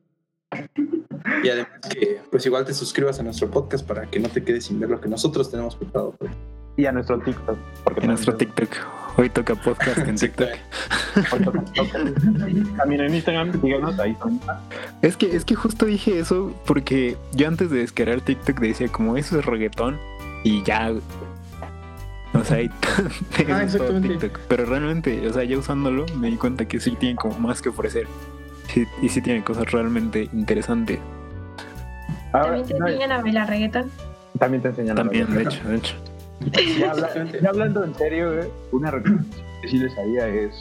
Y además que pues igual te suscribas a nuestro podcast para que no te quedes sin ver lo que nosotros tenemos preparado. para ti. Y a nuestro TikTok. Porque En nuestro TikTok. Hoy toca podcast en TikTok. También en Instagram, díganos ahí. Es que, es que justo dije eso porque yo antes de descargar TikTok decía como eso es reggaetón y ya. O sea, y tengo Ah. TikTok. Pero realmente, o sea, ya usándolo me di cuenta que sí tiene como más que ofrecer. Sí, y sí tiene cosas realmente interesantes. Ahora, También te no, enseñan a bailar reggaetón. también te enseñan a También, de bailar. hecho, de hecho. Ya, habla- ya hablando en serio, güey, una recomendación que sí les haría es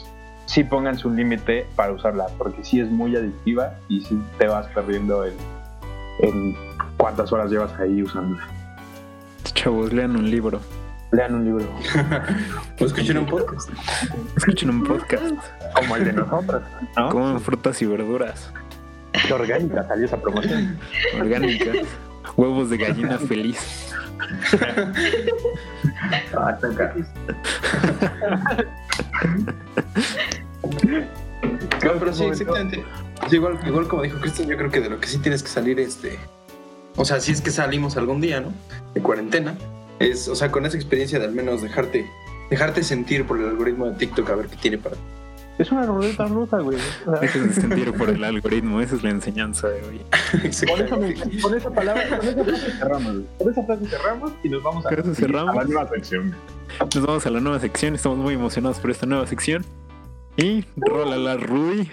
sí pónganse un límite para usarla, porque sí es muy adictiva y sí te vas perdiendo el, el cuántas horas llevas ahí usándola. Chavos, lean un libro. Lean un libro O escuchen un podcast. Escuchen un podcast. como el de nosotros, ¿no? Frutas y verduras Qué orgánica salió esa promoción. orgánicas. Huevos de gallina feliz. Ah. No, pero sí, exactamente. Sí, igual, igual como dijo Cristian, yo creo que de lo que sí tienes que salir, este. O sea, si es que salimos algún día, ¿no? De cuarentena. Es, o sea, con esa experiencia de al menos dejarte, dejarte sentir por el algoritmo de TikTok a ver qué tiene para ti. Es una ruleta rusa, güey. De sentir por el algoritmo. Esa es la enseñanza de hoy. con, esa, Exactamente. con esa palabra, con esa frase cerramos. güey. Con esa frase cerramos y nos vamos a, Con eso cerramos. a la nueva sección. Nos vamos a la nueva sección. Estamos muy emocionados por esta nueva sección. Y rola la Rui.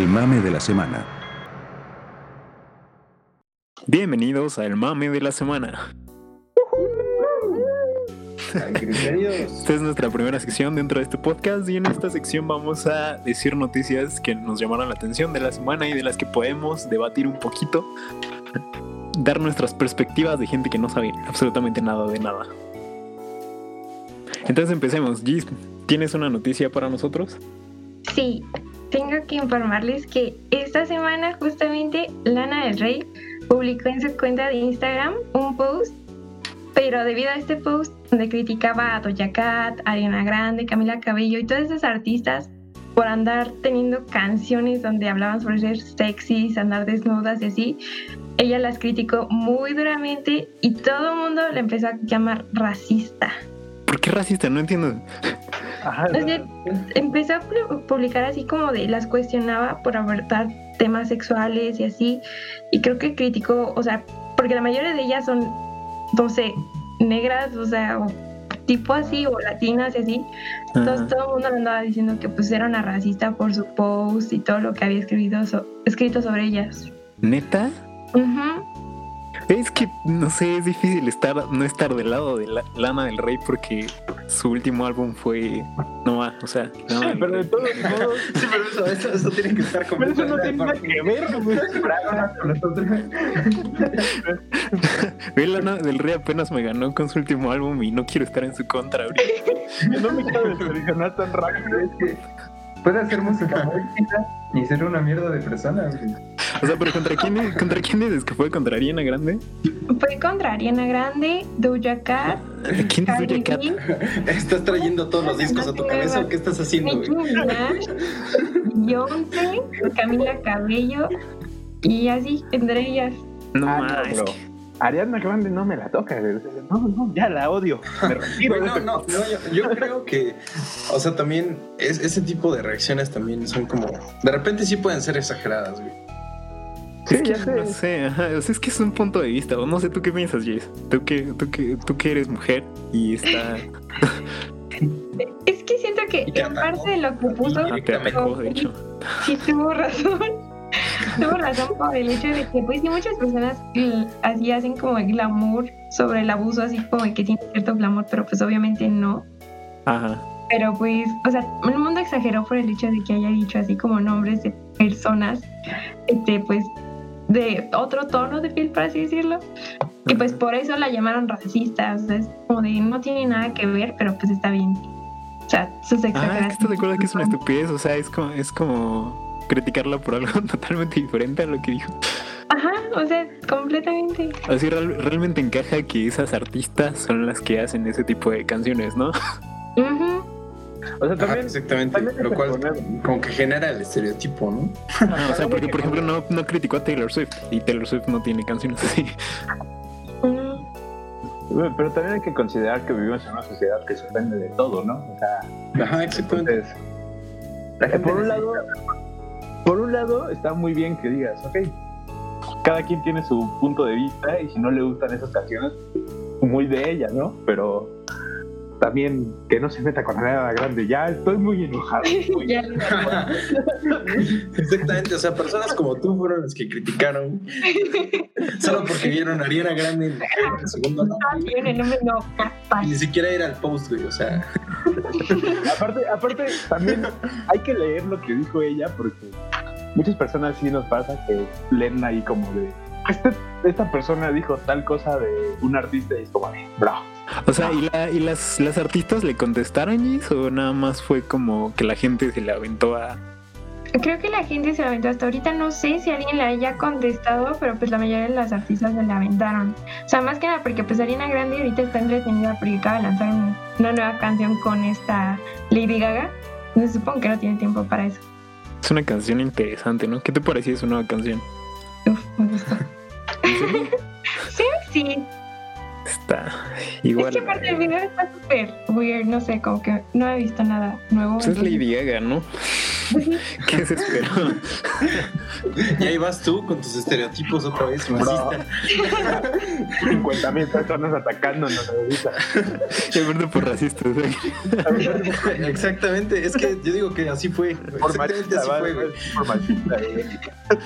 El mame de la semana. Bienvenidos al mame de la semana. Esta es nuestra primera sección dentro de este podcast y en esta sección vamos a decir noticias que nos llamaron la atención de la semana y de las que podemos debatir un poquito, dar nuestras perspectivas de gente que no sabe absolutamente nada de nada. Entonces empecemos. Gis, ¿tienes una noticia para nosotros? Sí, tengo que informarles que esta semana justamente Lana del Rey publicó en su cuenta de Instagram un post, pero debido a este post donde criticaba a Doja Cat, Ariana Grande, Camila Cabello y todas esas artistas por andar teniendo canciones donde hablaban sobre ser sexys, andar desnudas y así, ella las criticó muy duramente y todo el mundo le empezó a llamar racista. ¿Por qué racista? No entiendo. Ajá, O sea, empezó a pu- publicar así como de las cuestionaba por abordar temas sexuales y así. Y creo que criticó, o sea, porque la mayoría de ellas son, no sé, negras, o sea, o tipo así, o latinas y así. Entonces Ajá. todo el mundo le andaba diciendo que pues era una racista por su post y todo lo que había escrito, so- escrito sobre ellas. ¿Neta? Ujú. Es que, no sé, es difícil estar, no estar del lado de la, Lana del Rey porque su último álbum fue... No va, o sea... Lana del pero de Rey. todos modos, Sí, pero eso, eso, eso tiene que estar pero eso no tiene nada que ver, güey. Con nosotros. Ve, Lana del Rey apenas me ganó con su último álbum y no quiero estar en su contra ahorita. No me quiero decepcionar tan rápido. Es que puede hacer música muy chida y ser una mierda de persona. güey. O sea, pero ¿contra quién, ¿contra quién dices que fue? ¿Contra Ariana Grande? Fue contra Ariana Grande, Doja Cat, ¿Quién es Cardi Doja Cat? B, ¿Estás trayendo todos los discos a tu cabeza o qué estás haciendo, Nicki güey? Minaj, Beyoncé, Camila Cabello y así entre ellas. No, Ah, no, bro. Que- Ariana Grande no me la toca. No, no, ya la odio. Me retiro no, no, no, yo, yo creo que, o sea, también es, ese tipo de reacciones también son como, de repente sí pueden ser exageradas, güey. Sí, es que ya sé. no sé, ajá, o sea, es que es un punto de vista, o no sé tú qué piensas, Jess. Tú que, tú que, tú que eres mujer y está... Es que siento que en parte de lo que puso, Ah, te atacó, de hecho. sí tuvo razón. Tuvo razón por el hecho de que, pues, sí, muchas personas mm, así hacen como el glamour sobre el abuso, así como que tiene cierto glamour, pero pues obviamente no. Ajá. Pero pues, o sea, el mundo exageró por el hecho de que haya dicho así como nombres de personas, este, pues, de otro tono de piel, por así decirlo. Y pues por eso la llamaron racista. O sea, es como de no tiene nada que ver, pero pues está bien. O sea, sus Ah, es que exageraciones. estás de acuerdo que es una estupidez, o sea, es como, es como criticarla por algo totalmente diferente a lo que dijo. Ajá, o sea, completamente. Así real- realmente encaja que esas artistas son las que hacen ese tipo de canciones, ¿no? Ujú. O sea, Ajá, también. exactamente, también lo cual poner- como que genera el estereotipo, ¿no? Ah, o sea, porque por ejemplo no, no criticó a Taylor Swift y Taylor Swift no tiene canciones así. Pero también hay que considerar que vivimos en una sociedad que se ofende de todo, ¿no? O sea, Ajá, exactamente. entonces, La gente por un lado, por un lado está muy bien que digas, ok, cada quien tiene su punto de vista y si no le gustan esas canciones, muy de ella, ¿no? Pero también que no se meta con Ariana Grande. Ya estoy muy enojado. muy- Ya. Exactamente, o sea, personas como tú fueron las que criticaron solo porque vieron a Ariana Grande en el segundo no, no, capaz. ni siquiera ir al post, güey, o sea, aparte, aparte, también hay que leer lo que dijo ella porque muchas personas sí nos pasa que leen ahí como de este- esta persona dijo tal cosa de un artista y es como de bro. O sea, ¿y, la- y las, las artistas le contestaron, Gis? ¿O nada más fue como que la gente se le aventó a. Creo que la gente se la aventó hasta ahorita. No sé si alguien la haya contestado, pero pues la mayoría de las artistas se la aventaron. O sea, más que nada porque pues Ariana Grande ahorita está entretenida porque acaba de lanzar un- una nueva canción con esta Lady Gaga. Entonces supongo que no tiene tiempo para eso. Es una canción interesante, ¿no? ¿Qué te pareció su nueva canción? Uf, me gustó. sí, sí. Está Es igual. que aparte el video está súper weird. No sé, como que no he visto nada nuevo. Pues es Lady Gaga, ¿no? ¿Qué se esperó? y ahí vas tú con tus estereotipos otra vez, racistas. 50 mil personas atacándonos ahorita. Acuerdo por racistas. ¿eh? Exactamente, es que yo digo que así fue, Por exactamente machista, así fue, güey. por machista, güey.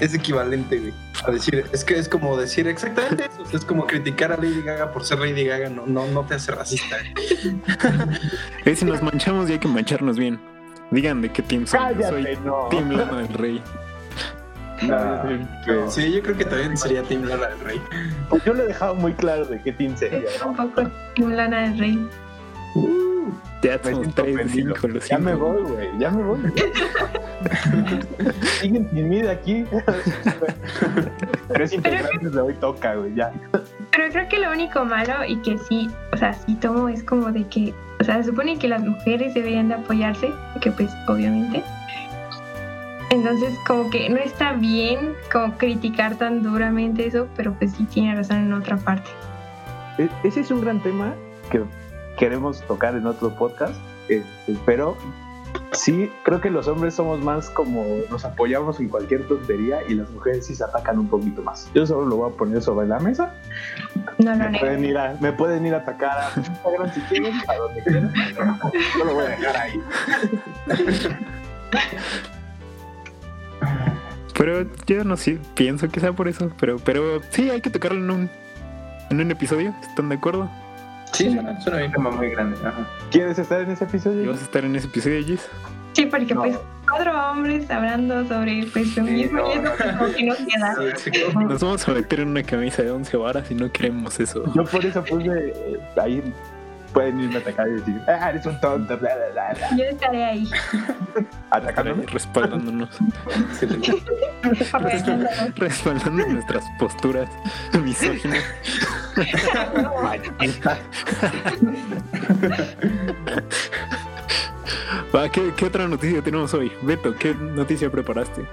Es equivalente, güey, a decir, es que es como decir exactamente eso, es como criticar a Lady Gaga por ser Lady Gaga, no, no, no te hace racista. güey. Eh, si nos manchamos, ya hay que mancharnos bien. Digan de qué team soy. Yo soy Cállate, no. Team Lana del Rey. No, no. Sí, yo creo que también sería Team Lara del Rey. Pues yo le he dejado muy claro de qué team sería. Es un poco un lana del rey. Ya Me somos siento 3 de ofendido. 5 los Ya me voy, güey. Ya me voy. Siguen sin mí de aquí. Tres integrantes de hoy toca, güey. Ya. Pero creo que lo único malo y que sí, o sea, sí tomo es como de que, o sea, se supone que las mujeres deberían de apoyarse, que pues obviamente. Entonces como que no está bien como criticar tan duramente eso, pero pues sí tiene razón en otra parte. E- Ese es un gran tema que queremos tocar en otro podcast. este, pero sí, creo que los hombres somos más como nos apoyamos en cualquier tontería y las mujeres sí se atacan un poquito más. Yo solo lo voy a poner sobre la mesa. No lo Me pueden ir a, me pueden ir a atacar a Instagram si quieren, a donde quieran. Yo lo voy a dejar ahí. Pero yo no sé, pienso que sea por eso. Pero, pero sí, hay que tocarlo en un, en un episodio. ¿Están de acuerdo? Sí, suena, suena Un bien. tema muy grande. Ajá. ¿Quieres estar en ese ¿Y episodio? vas a estar en ese episodio, Gis? Sí, porque No. pues cuatro hombres hablando sobre pues feminismo no, y eso no. como que no queda. Sí, exacto. Nos vamos a meter en una camisa de 11 varas y no queremos eso. Yo por eso puse eh, ahí pueden irme a atacar y decir, ah, eres un tonto, bla, bla, bla, bla. Yo estaré ahí. Atacándome. Respaldándonos. Respaldando nuestras posturas misóginas. Va, ¿qué, qué otra noticia tenemos hoy? Beto, ¿qué noticia preparaste?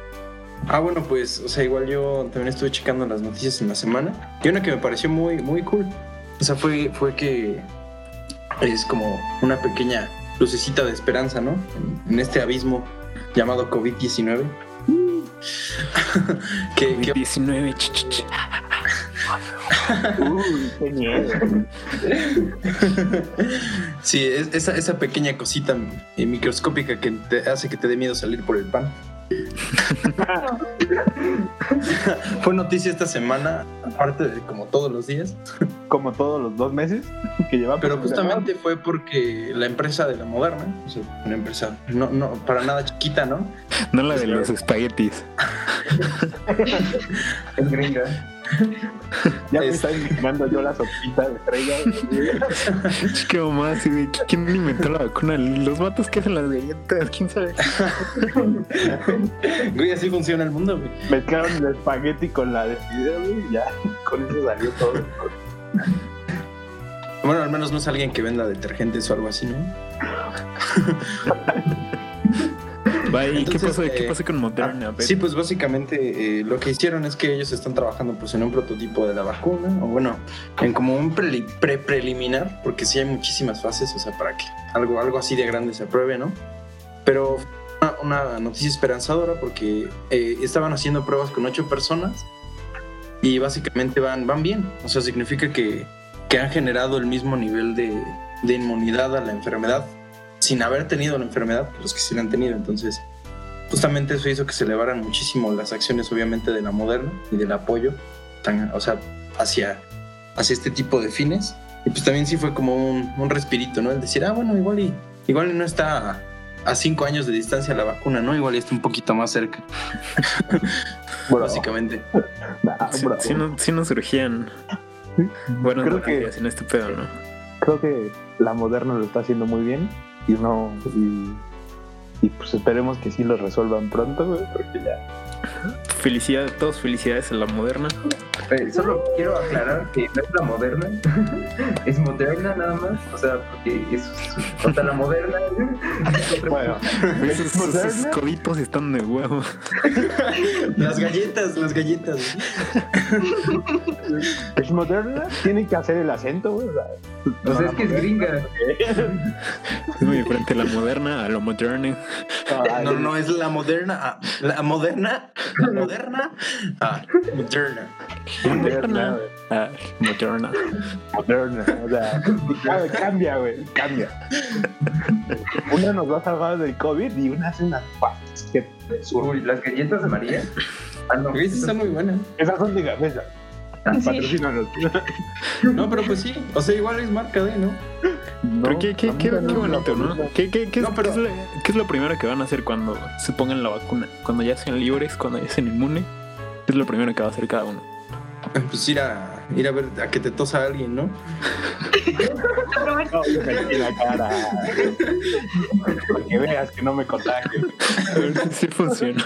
Ah, bueno, pues, o sea, igual yo también estuve checando las noticias en la semana. Y una que me pareció muy, muy cool. O sea, fue, fue que es como una pequeña lucecita de esperanza, ¿no? En, en este abismo llamado COVID-19. que, que 19. ch, ch, ch. Uy, qué miedo. sí, es- esa, esa pequeña cosita microscópica que te hace que te dé miedo salir por el pan. Fue noticia esta semana, aparte de como todos los días, Como todos los dos meses que llevamos. pero justamente fue porque la empresa de la Moderna, o sea, una empresa no, no para nada chiquita, ¿no? No la de los espaguetis. Es gringa. Ya me es- están imaginando yo la sopita de estrella. Chica mamá, así de ¿quién inventó la vacuna? Los vatos que hacen las galletas, quién sabe. Güey, así funciona el mundo, güey. Mezclaron el espagueti con la de fideo y ya con eso salió todo. Bueno, al menos no es alguien que venda detergentes o algo así, ¿no? Va, ¿y qué Entonces, qué eh, pasó con Moderna? Ah, sí, pues básicamente eh, lo que hicieron es que ellos están trabajando pues en un prototipo de la vacuna, o bueno, en como un preli- pre-preliminar, porque sí hay muchísimas fases, o sea, para que algo, algo así de grande se apruebe, ¿no? Pero una, una noticia esperanzadora porque eh, estaban haciendo pruebas con ocho personas y básicamente van, van bien, o sea, significa que, que han generado el mismo nivel de, de inmunidad a la enfermedad sin haber tenido la enfermedad que los que sí la han tenido. Entonces, justamente eso hizo que se elevaran muchísimo las acciones, obviamente, de la Moderna y del apoyo, tan, o sea, hacia, hacia este tipo de fines. Y pues también sí fue como un, un respirito, ¿no? El decir, ah, bueno, igual y, igual y no está a, a cinco años de distancia la vacuna, ¿no? Igual y está un poquito más cerca, Bro, básicamente. nah, Sí, bro. sí no, sí nos surgían buenas Creo que- en este pedo, ¿no? Creo que la moderna lo está haciendo muy bien y no y, y pues esperemos que sí lo resuelvan pronto, güey, porque ya. Felicidades, todos felicidades a la moderna. Eh, solo quiero aclarar que no es la moderna, es moderna nada más. O sea, porque es, o sea, la moderna. Bueno, Esos, esos moderna, coditos están de huevo. Las galletas, las galletas. es moderna, tiene que hacer el acento, güey. O sea, O sea, es que es gringa. Es muy diferente la moderna a lo moderno. Ay, No, no, es la moderna. La moderna. La moderna. Ah, moderna. moderna, güey. Ah, moderna. moderna, o sea, cambia, güey, cambia. Una nos va a salvar del COVID y una hace unas pastas que Uy, las galletas de María. Ah, no. Está muy buena. esas son de cabeza. Ah, Sí. No, pero pues sí. O sea, igual es marca de, ¿no? No, Pero qué, qué, qué, no qué bonito, ¿no? ¿Qué, qué, qué, es, No, pero- qué es la- qué es lo primero que van a hacer cuando se pongan la vacuna? Cuando ya sean libres, cuando ya sean inmunes. ¿Qué es lo primero que va a hacer cada uno? Pues ir a, ir a ver a que te tosa alguien, ¿no? No, yo me metí la cara. Para que veas que no me contagio. A ver si sí funcionó.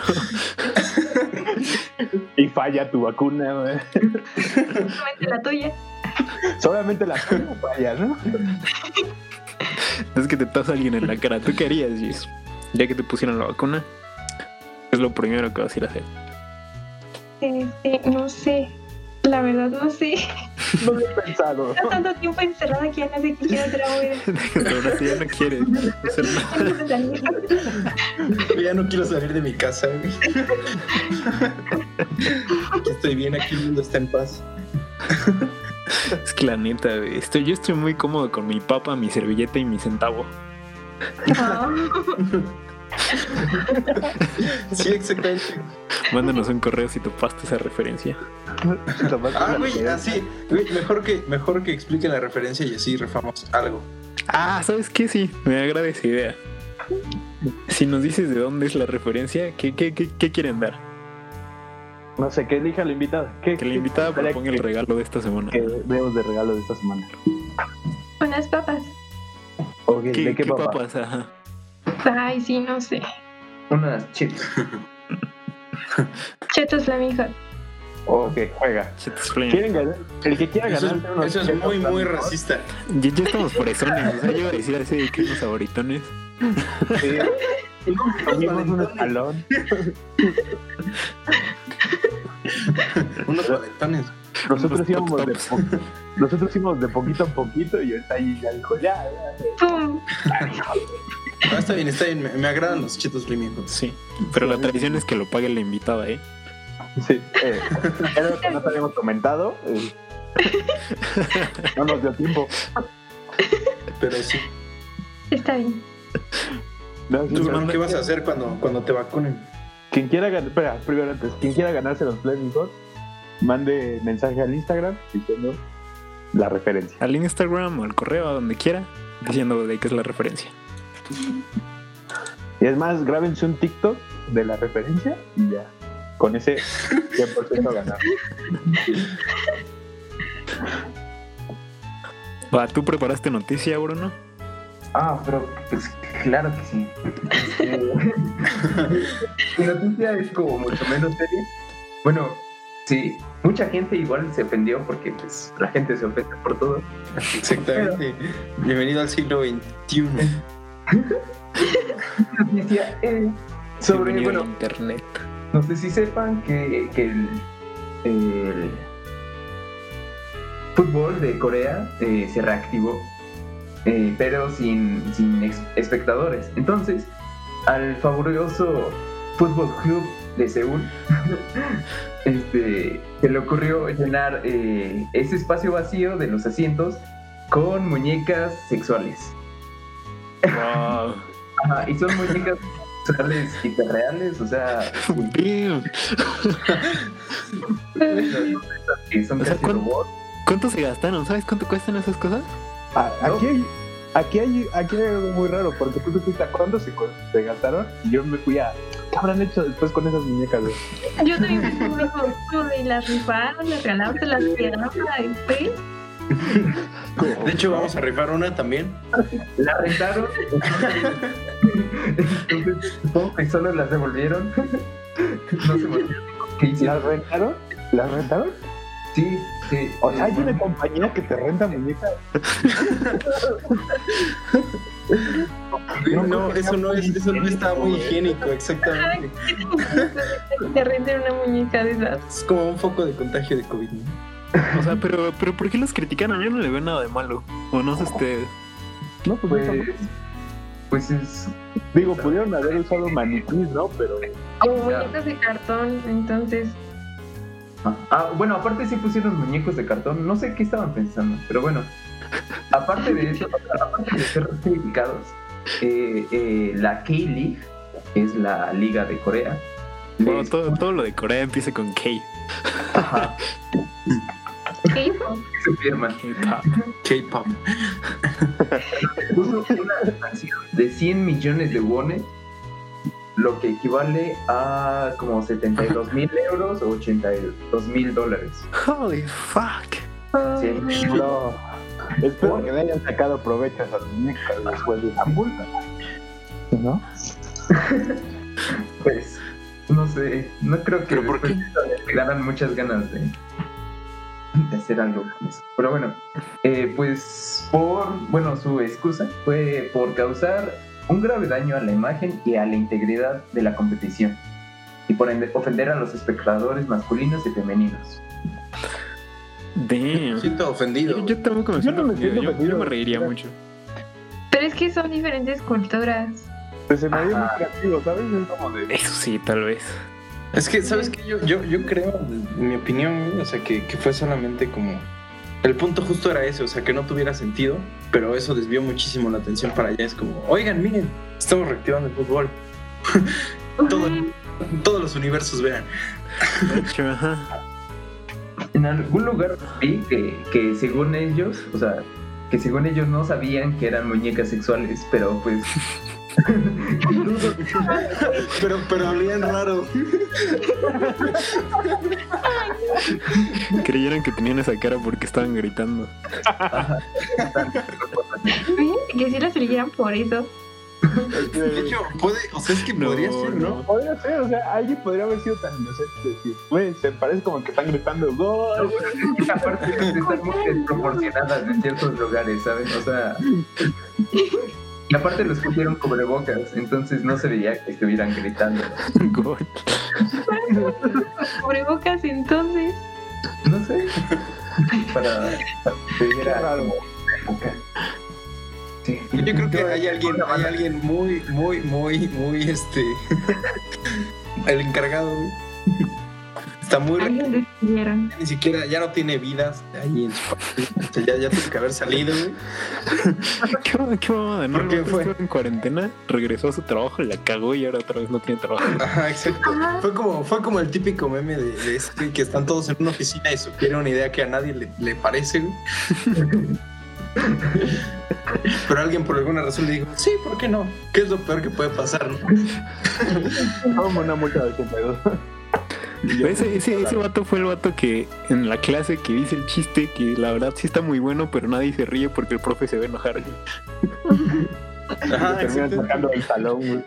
Y falla tu vacuna, güey. Solamente la tuya. Solamente la tuya falla, ¿no? Es que te tosa alguien en la cara. ¿Tú qué harías, Gis? Ya que te pusieron la vacuna, ¿qué es lo primero que vas a ir a hacer? Este, no sé. La verdad, no sé. No lo he pensado. Tengo tanto tiempo encerrada que ya no sé qué quiero hacer ahora. Ahora sí ya no de salir. Ya no quiero salir de mi casa, güey. Aquí estoy bien, aquí el mundo está en paz. Es que la neta, güey, estoy, yo estoy muy cómodo con mi papa, mi servilleta y mi centavo. Ah, Sí, exactamente. Mándanos un correo si topaste esa referencia. Ah, güey, así. Güey, mejor que, mejor que explique la referencia y así refamos algo. Ah, ¿sabes qué? Sí, me agrada esa idea. Si nos dices de dónde es la referencia, ¿qué, qué, qué, qué quieren dar? No sé, que elija la invitada. ¿Qué, Que la invitada proponga el que- regalo de esta semana. Que veamos de regalo de esta semana. unas papas. Ok, ¿Qué, ¿De qué, papas? Ajá. Ay, sí, no sé. Unas chips. Chetos flamijos. Ok, juega. Chetos. ¿Quieren ganar? El que quiera Eso ganar. es, eso es muy, muy racista. Ya, ya estamos por esones. O sea, yo iba a decir así de que unos saboritones. Sí. Comimos un escalón. Unos valentones. Nosotros íbamos de po- nosotros íbamos de poquito a poquito y ahorita ahí ya dijo, ya, ya. ¡Pum! Ah, está bien, está bien. Me, me agradan los chetos flamingos. Sí. Pero la tradición es que lo pague la invitada, ¿eh? Sí, eh, era lo que no te habíamos comentado. eh. No nos dio tiempo. Pero sí. Está bien. No, sí, ¿Tú, Manu, qué vas a hacer cuando, cuando te vacunen? Quien quiera ganar, espera, primero antes, quien quiera ganarse los Flaming mande mensaje al Instagram diciendo la referencia. Al Instagram o al correo, a donde quiera, diciendo de qué es la referencia. Y es más, grábense un TikTok de la referencia y ya. Con ese 100% ganar. Va, ¿tú preparaste noticia, Bruno? Ah, pero pues claro que sí. Mi noticia es como mucho menos seria. Bueno, sí, mucha gente igual se ofendió porque pues la gente se ofende por todo. Exactamente. Bienvenido al siglo XXI. Noticia eh, sobre, Bienvenido bueno, internet. no sé si sepan que, que el, el fútbol de Corea eh, se reactivó, eh, pero sin, sin espectadores. Entonces, al fabuloso Fútbol Club de Seúl, este, se le ocurrió llenar eh, ese espacio vacío de los asientos con muñecas sexuales. Wow. Ajá, y son muñecas sexuales hiperreales, o sea, son O sea, casi ¿cuán- robots. ¿Cuánto se gastaron? ¿Sabes cuánto cuestan esas cosas? Ah, Aquí hay, aquí hay, aquí hay algo muy raro, porque tú te fuiste a cuándo se, se gastaron y yo me fui a. ¿Qué habrán hecho después con esas muñecas? güey? Yo también me de las rifaron, las regalaron, se las quedaron para después. De hecho, vamos a rifar una también. La rentaron. Entonces, supongo que solo las devolvieron. No se. ¿Las rentaron? ¿Las rentaron? Sí, sí. O sea, hay una compañía que te renta muñecas. No, eso no es, eso no está muy higiénico, exactamente. Te renden una muñeca de esas. Es como un foco de contagio de COVID. ¿no? O sea, pero, pero ¿por qué los criticaron? Yo no le veo nada de malo. O no sé ustedes. No, pues, no Pues, pues es. Digo, pudieron haber usado maniquís, ¿no? Pero Como muñecas de cartón, entonces. Ah, bueno, aparte sí pusieron muñecos de cartón. No sé qué estaban pensando, pero bueno. Aparte de eso, aparte de ser criticados, eh, eh, la K-League, que es la liga de Corea, Bueno, les- todo, todo lo de Corea empieza con K. K-pop. K-pop. puso una sanción de 100 millones de wones, lo que equivale a como 72 mil euros o 82 mil dólares. Holy fuck. Sí. no. Espero que le hayan sacado provecho a esas muñecas después de esa multa. ¿No? Pues, no sé, no creo que ¿Pero por qué? después le daran muchas ganas de, de hacer algo con eso. Pero bueno, eh, pues por, bueno, su excusa fue por causar un grave daño a la imagen y a la integridad de la competición y por ende ofender a los espectadores masculinos y femeninos. Damn. Me siento ofendido. Yo, yo tampoco me Yo siento no me ofendido. siento Yo, yo ofendido. me reiría mucho. Pero es que son diferentes culturas. Pues se me dio muy creativo, ¿sabes? Es como de. Eso sí, tal vez. Es que, ¿sabes qué? Yo, yo, yo creo, en mi opinión, o sea, que, que fue solamente como... El punto justo era ese, o sea, que no tuviera sentido, pero eso desvió muchísimo la atención para allá. Es como, oigan, miren, estamos reactivando el fútbol. Todo- todos los universos vean. En algún lugar vi que, que según ellos, o sea, que según ellos no sabían que eran muñecas sexuales, pero pues... Pero, pero olían raro. Creyeron que tenían esa cara porque estaban gritando. Que sí las eligieran por eso. De hecho, puede, o sea, es que No, podría ser, ¿no? Podría ser, o sea, alguien podría haber sido tan inocente de decir, güey, se parece como que están gritando gol. Y aparte pues, están muy desproporcionadas en ciertos lugares, ¿saben? O sea... Y aparte los pusieron cubrebocas, entonces no se veía que estuvieran gritando. Gol. Cubrebocas entonces. No sé. Para, que época. Sí. Yo creo que hay alguien, hay alguien muy, muy, muy, muy, este... el encargado. Está muy... Decidieron. Ni siquiera, ya no tiene vidas ahí en su ya, ya tuvo que haber salido, güey. ¿Qué, qué mamada, ¿no? ¿Por qué fue? en cuarentena, regresó a su trabajo, la cagó y ahora otra vez no tiene trabajo. Ajá, exacto. Fue como, fue como el típico meme de, güey que están todos en una oficina y sugiere una idea que a nadie le, le parece, güey. Pero alguien por alguna razón le dijo, sí, ¿por qué no? ¿Qué es lo peor que puede pasar? no? Una multa de 82. Ese, ese, ese vato fue el vato que en la clase que dice el chiste que la verdad sí está muy bueno, pero nadie se ríe porque el profe se va a enojar. Ajá, terminan sacando el salón, güey.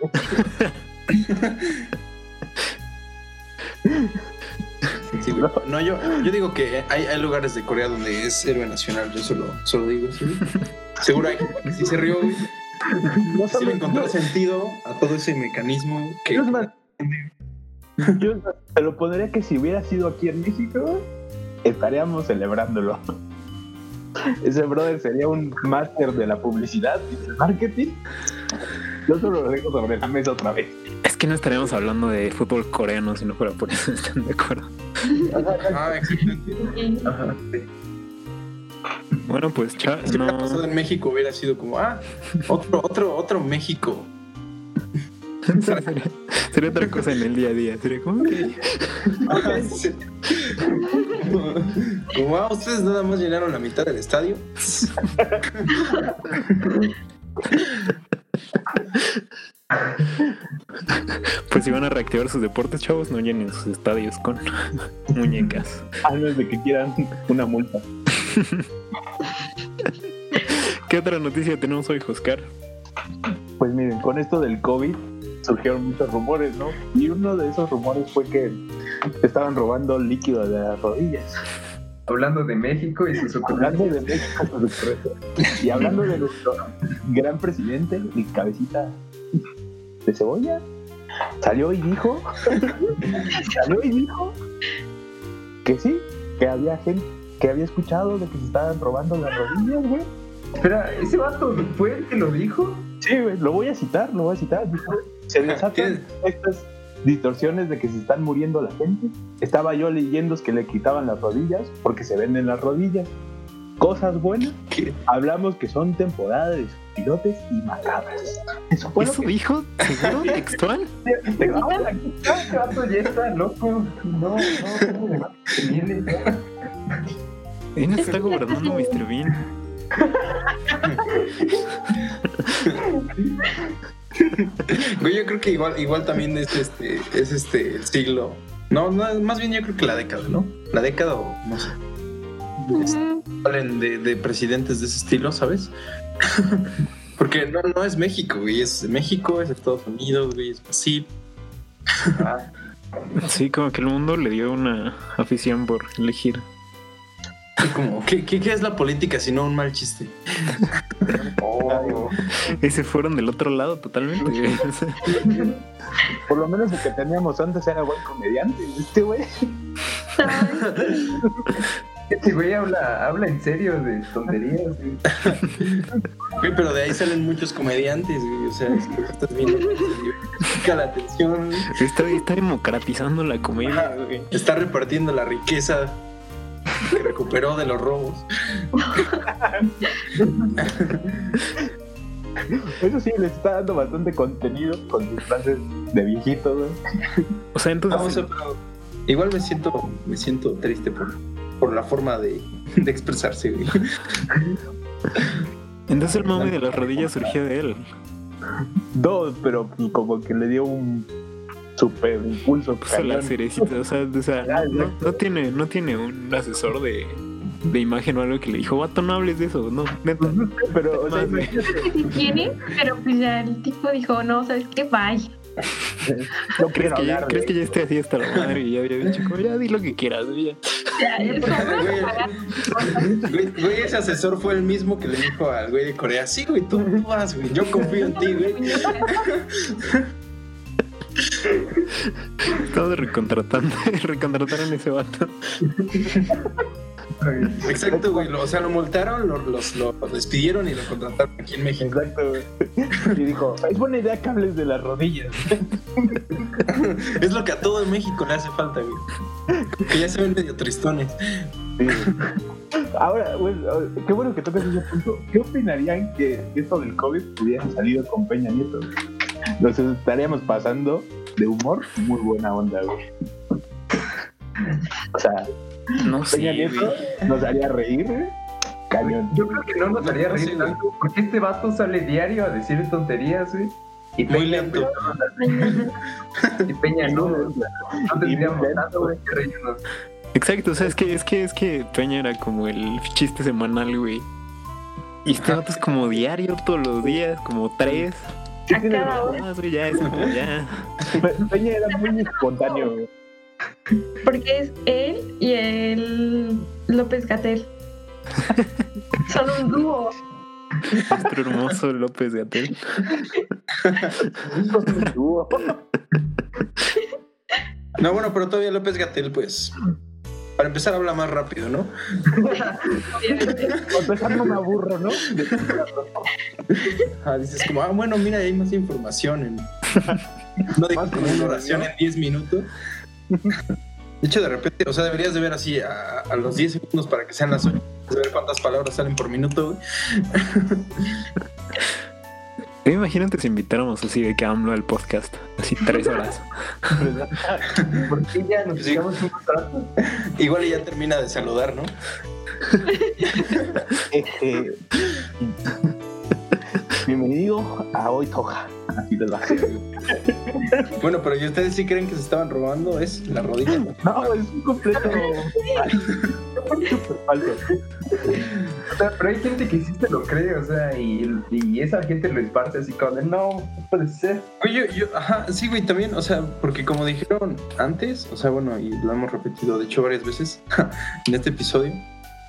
Sí, güey. No, yo, yo digo que hay, hay lugares de Corea donde es héroe nacional, yo solo, solo digo. Seguro hay gente que sí se rió, güey. No Sí le encontró sentido a todo ese mecanismo que... yo es más, yo te lo pondría que si hubiera sido aquí en México, estaríamos celebrándolo. Ese brother sería un máster de la publicidad y del marketing. Yo solo lo dejo sobre la mesa otra vez. Es que no estaríamos hablando de fútbol coreano si no fuera por eso, ¿están de acuerdo? Ah. Ajá. Bueno, pues cha, Si hubiera pasado no. en México hubiera sido como, ah, otro, otro, otro México. Sería, sería otra cosa en el día a día. Sería como que. Ah, ustedes nada más llenaron la mitad del estadio. Pues si van a reactivar sus deportes, chavos, no llenen sus estadios con muñecas. A menos de que quieran una multa. ¿Qué otra noticia tenemos hoy, Oscar? Pues miren, con esto del COVID surgieron muchos rumores, ¿no? Y uno de esos rumores fue que estaban robando líquido de las rodillas. Hablando de México y sus Hablando de México. Y hablando de nuestro gran presidente, el cabecita de cebolla, salió y dijo, salió y dijo que sí, que había gente que había escuchado de que se estaban robando las rodillas, güey. Espera, ¿ese vato fue el que lo dijo? Sí, güey, lo voy a citar, lo voy a citar. Dijo, se desatan estas distorsiones de que se están muriendo la gente. Estaba yo leyendo que le quitaban las rodillas porque se venden las rodillas. Cosas buenas, ¿Qué? hablamos que son temporadas de pilotes y macabras. Eso fue ¿Eso que dijo? ¿Seguro? ¿Textual? te grabó la- Ese vato ya está loco. No, no. ¿Quién está gobernando Mr. Bean? Güey, yo creo que igual, igual también es este, es este el siglo. No, no, más bien yo creo que la década, ¿no? La década o no sé. Hablen de, de presidentes de ese estilo, ¿sabes? Porque no, no es México, güey. Es México, es Estados Unidos, güey. Es Brasil. Sí, como que el mundo le dio una afición por elegir. Como, ¿qué, qué, qué es la política si no un mal chiste? Oh, Y se fueron del otro lado totalmente. Por lo menos el que teníamos antes era buen comediante. Este güey. Este güey habla, habla en serio de tonterías. güey. Güey, pero de ahí salen muchos comediantes, güey. O sea, es que estás viendo. Pica la atención. Está, está democratizando la comedia, güey. Está repartiendo la riqueza que recuperó de los robos. Eso sí, les está dando bastante contenido con sus frases de viejito, güey. O sea, entonces. Vamos a, pero igual me siento, me siento triste por, por la forma de, de expresarse, güey. Entonces el mame de las rodillas surgió de él. No, pero como que le dio un super impulso. Puso la cerecita. O sea, o sea, Ah, no, no tiene, no tiene un asesor de, de imagen o algo que le dijo, vato, no hables de eso. No, neta. Pero, o sea, Si quiere, pero pues ya el tipo dijo, no, ¿sabes qué? Bye. no ¿Crees que, ya, ¿Crees que ya esté así hasta la madre y ya habría dicho, como, ya di lo que quieras, güey, ya. Güey, güey, ese asesor fue el mismo que le dijo al güey de Corea, sí, güey, tú, tú vas, güey, yo confío en ti, güey. Estamos recontratando, recontrataron ese vato. Exacto, güey, lo- o sea, lo multaron, lo, los, lo despidieron y lo contrataron aquí en México. Exacto, güey. Y dijo, es buena idea que hables de las rodillas. Es lo que a todo México le hace falta, güey. Que ya se ven medio tristones. Sí. Ahora, güey, qué bueno que tocas ese punto. ¿Qué opinarían que esto del COVID hubiera salido con Peña Nieto? Nos estaríamos pasando de humor muy buena onda, güey. O sea, No Peña sé, Nieto nos haría reír, güey. Cañón. Yo creo que no nos haría reír tanto, porque este vato sale diario a decir tonterías, güey. Y Muy Peña, lento. Y Peña no, no tendríamos lento, tanto güey, que reírnos. Exacto, o sea, es que, es que, es que Peña era como el chiste semanal, güey. Y este vato es como diario, todos los días, como tres. A tiene cada hora. Ah, ya, es como ya. Pe- Peña era muy espontáneo, güey. Porque es él y el López Gatel. Son un dúo. Nuestro hermoso López Gatel. No, bueno, pero todavía López Gatel, pues, para empezar habla más rápido, ¿no? Para empezar no me aburro, ¿no? Ah, dices como, ah, bueno, mira, hay más información. En... No digo Más como una oración en 10 minutos. De hecho, de repente, o sea, deberías de ver así a, a los 10 segundos para que sean las 8. ver cuántas palabras salen por minuto, güey. Sí, Imagínate si invitáramos así de que AMLO al podcast, así tres horas. ¿Por qué ya nos Sí. un contrato? Igual y ya termina de saludar, ¿no? Este, bienvenido a Hoy Toja. Así a ser. Bueno, pero ¿y ustedes sí creen que se estaban robando? ¿Es la rodilla? No, es un completo. Falso. O sea, pero hay gente que sí se lo cree, o sea, y, y esa gente lo esparce así como de, no, no puede ser. Oye, yo, ajá, sí, güey, también, o sea, porque como dijeron antes, o sea, bueno, y lo hemos repetido, de hecho, varias veces en este episodio,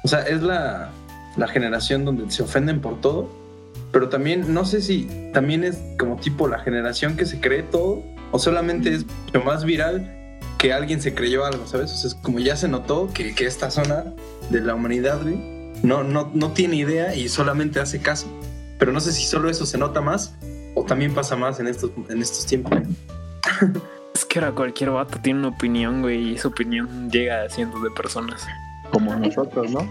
o sea, es la, la generación donde se ofenden por todo, pero también, no sé si también es como tipo la generación que se cree todo, o solamente es mucho más viral que alguien se creyó algo, ¿sabes? O sea, es como ya se notó que, que esta zona de la humanidad, güey, no, no, no tiene idea y solamente hace caso. Pero no sé si solo eso se nota más o también pasa más en estos, en estos tiempos. Es que ahora cualquier vato tiene una opinión, güey, y esa opinión llega a cientos de personas. Como nosotros, ¿no?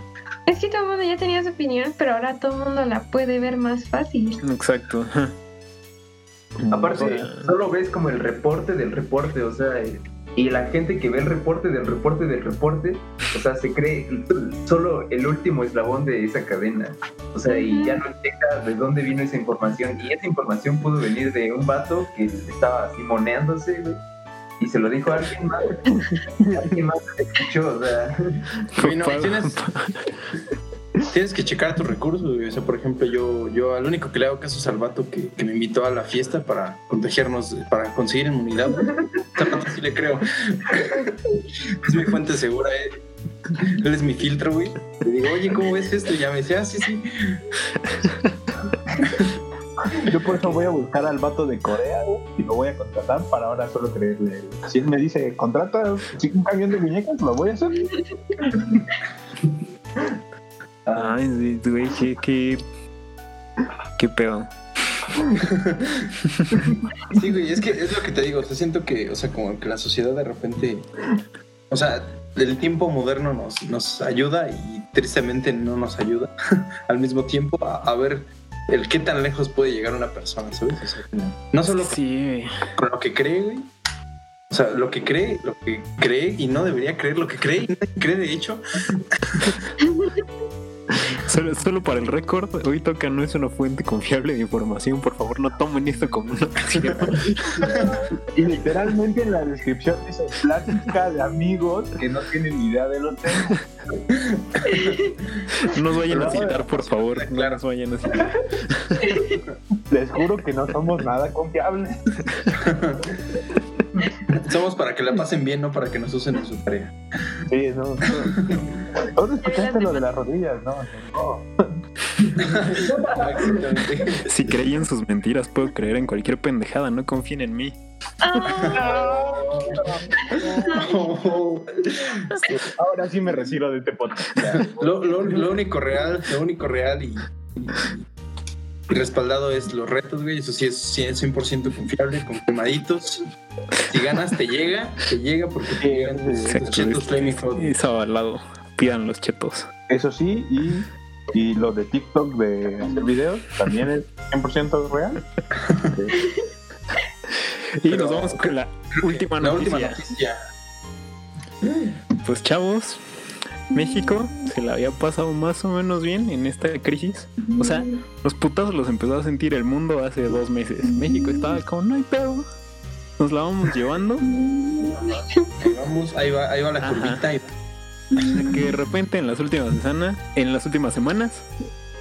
Es que todo el mundo ya tenía su opinión, pero ahora todo el mundo la puede ver más fácil. Exacto. Aparte, solo ves como el reporte del reporte, o sea, y la gente que ve el reporte del reporte del reporte, o sea, se cree solo el último eslabón de esa cadena. O sea, y ya no checa de dónde vino esa información. Y esa información pudo venir de un vato que estaba así moneándose, güey. Y se lo dijo a alguien más. alguien más escuchó, o sea. No, tienes, tienes que checar tus recursos. güey. O sea, por ejemplo, yo, yo al único que le hago caso es al vato que, que me invitó a la fiesta para contagiarnos, para conseguir inmunidad. vato sí le creo. es mi fuente segura, eh. Él es mi filtro, güey. Le digo, oye, ¿cómo ves esto? Y ya me dice, ah, sí, sí. Yo por eso voy a buscar al vato de Corea y lo voy a contratar para ahora solo creerle. Si él me dice, contrata un camión de muñecas, lo voy a hacer. Ay, güey, qué, qué, qué pedo. Sí, güey, es que es lo que te digo. O sea, siento que, o sea, como que la sociedad de repente. O sea, el tiempo moderno nos, nos ayuda y tristemente no nos ayuda al mismo tiempo a, a ver el qué tan lejos puede llegar una persona, ¿sabes? O sea, no solo Sí, con lo que cree, güey. O sea, lo que cree, lo que cree y no debería creer lo que cree y nadie cree de hecho. Solo, solo para el récord, hoy toca no es una fuente confiable de información. Por favor, no tomen esto como una. Y literalmente en la descripción dice plática de amigos que no tienen idea de temas. No nos vayan a citar, por favor. No nos vayan a citar. Les juro que no somos nada confiables. Somos para que la pasen bien, no para que nos usen en su tarea. Sí, no. no. ¿Dónde escuchaste lo de las rodillas? No. Si creí en sus mentiras, puedo creer en cualquier pendejada. No confíen en mí. Ah, Ahora sí me retiro de este podcast. Lo, lo- lo único real, lo único real y, y- y respaldado es los retos, güey. Eso sí es 100%, 100% confiable, confirmaditos. Si ganas, te llega, te llega porque te llegan Sí, los chetos Flaming Hot. Es avalado. Pidan los chetos. Eso sí, y, y lo de TikTok de hacer videos también es 100% real. Y Pero- nos vamos con la última La noticia. última noticia. Pues chavos, México se la había pasado más o menos bien en esta crisis. O sea, los putazos los empezó a sentir el mundo hace dos meses. México estaba como, no hay pedo. Nos la vamos llevando. Ahí vamos, ahí va, ahí va la Ajá. curvita. va. Que de repente en las últimas semanas, en las últimas semanas,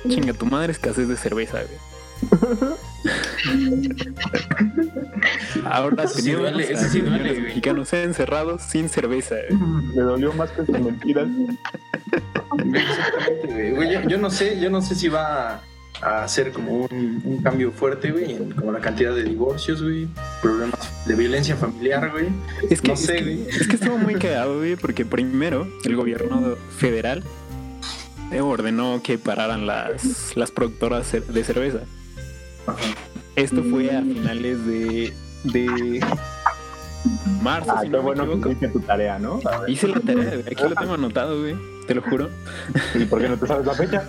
chinga tu madre escasez de cerveza, güey. Ahora Eso sí duele, eso sí duele, mexicanos encerrados sin cerveza. Me dolió más que sus mentiras. Exactamente, güey. Yo, yo no sé, yo no sé si va a, hacer como un, un cambio fuerte, güey, en como la cantidad de divorcios, güey, problemas de violencia familiar, güey. Es que, No sé, es, que, güey. es que estuvo muy cagado, güey, porque primero el gobierno federal ordenó que pararan las, las productoras de cerveza. Esto fue a finales de, de, Marzo, Ah, si qué no me bueno que hiciste tu tarea, ¿no? Hice la tarea, güey, aquí lo tengo anotado, güey. Te lo juro. ¿Y por qué no te sabes la fecha?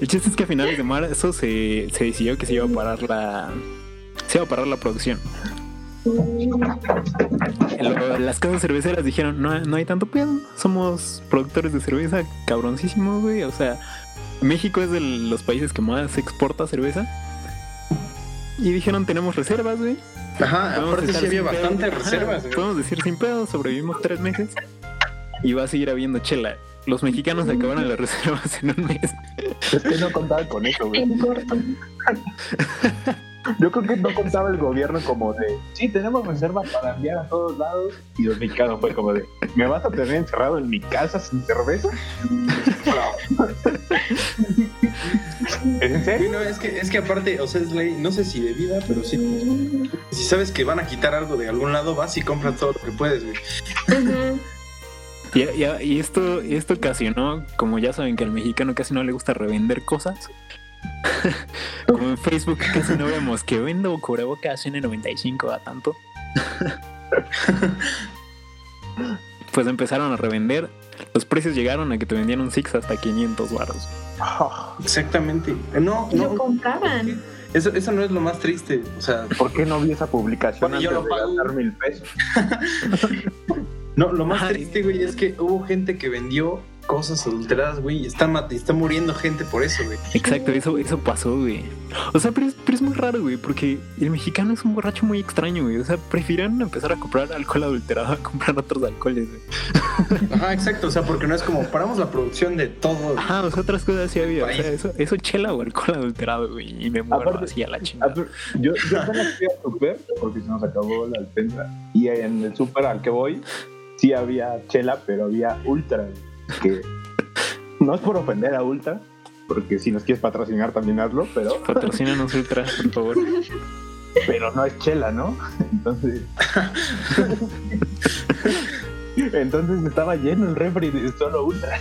El chiste es que a finales de marzo se, se decidió que se iba a parar la. Se iba a parar la producción. Lo- las casas cerveceras dijeron, no, no hay tanto pedo, somos productores de cerveza cabroncísimos, güey. O sea, México es de los países que más exporta cerveza. Y dijeron, tenemos reservas, güey. Ajá, Podemos aparte sí había sin pedo". bastantes reservas, güey. Podemos decir sin pedo, sobrevivimos tres meses. Y va a seguir habiendo chela. Los mexicanos acabaron las reservas en un mes. Es que no contaba con eso, güey. Yo creo que no contaba el gobierno como de, sí, tenemos reservas para enviar a todos lados. Y los mexicanos fue como de, ¿me vas a tener encerrado en mi casa sin cerveza? ¿Es en serio? no, es que, es que aparte, o sea, es ley, no sé si de vida, pero sí. Si sabes que van a quitar algo de algún lado, vas y compras todo lo que puedes, güey. Y, y- y esto, esto ocasionó, como ya saben que al mexicano casi no le gusta revender cosas. Como en Facebook casi no vemos que vendo cubrebocas N95 a tanto. pues empezaron a revender. Los precios llegaron a que te vendían un Six hasta 500 baros. Ah, Exactamente. No, Y lo no, compraban. eso, eso no es lo más triste. O sea, ¿Por qué no vi esa publicación Bueno, yo antes lo de pago. gastar mil pesos? no, lo más Ay. triste, güey, es que hubo gente que vendió cosas adulteradas, güey, y está, está muriendo gente por eso, güey. Exacto, eso, eso pasó, güey. O sea, pero es, pero es muy raro, güey, porque el mexicano es un borracho muy extraño, güey. O sea, prefirieron empezar a comprar alcohol adulterado a comprar otros alcoholes, güey. Ajá, exacto. O sea, porque no es como paramos la producción de todo. Ajá, o sea, otras cosas sí había. O sea, eso, eso chela o alcohol adulterado, güey. Y me muero Aparte- así a la chingada. yo, yo apenas fui al super porque se nos acabó la alpensa. Y en el super al que voy, sí había chela, pero había ultra. Que no es por ofender a ultra, porque si nos quieres patrocinar también hazlo, pero, Patrocínanos ultra, por favor. pero no es chela, ¿no? Entonces. Entonces estaba lleno el refri de solo ultra.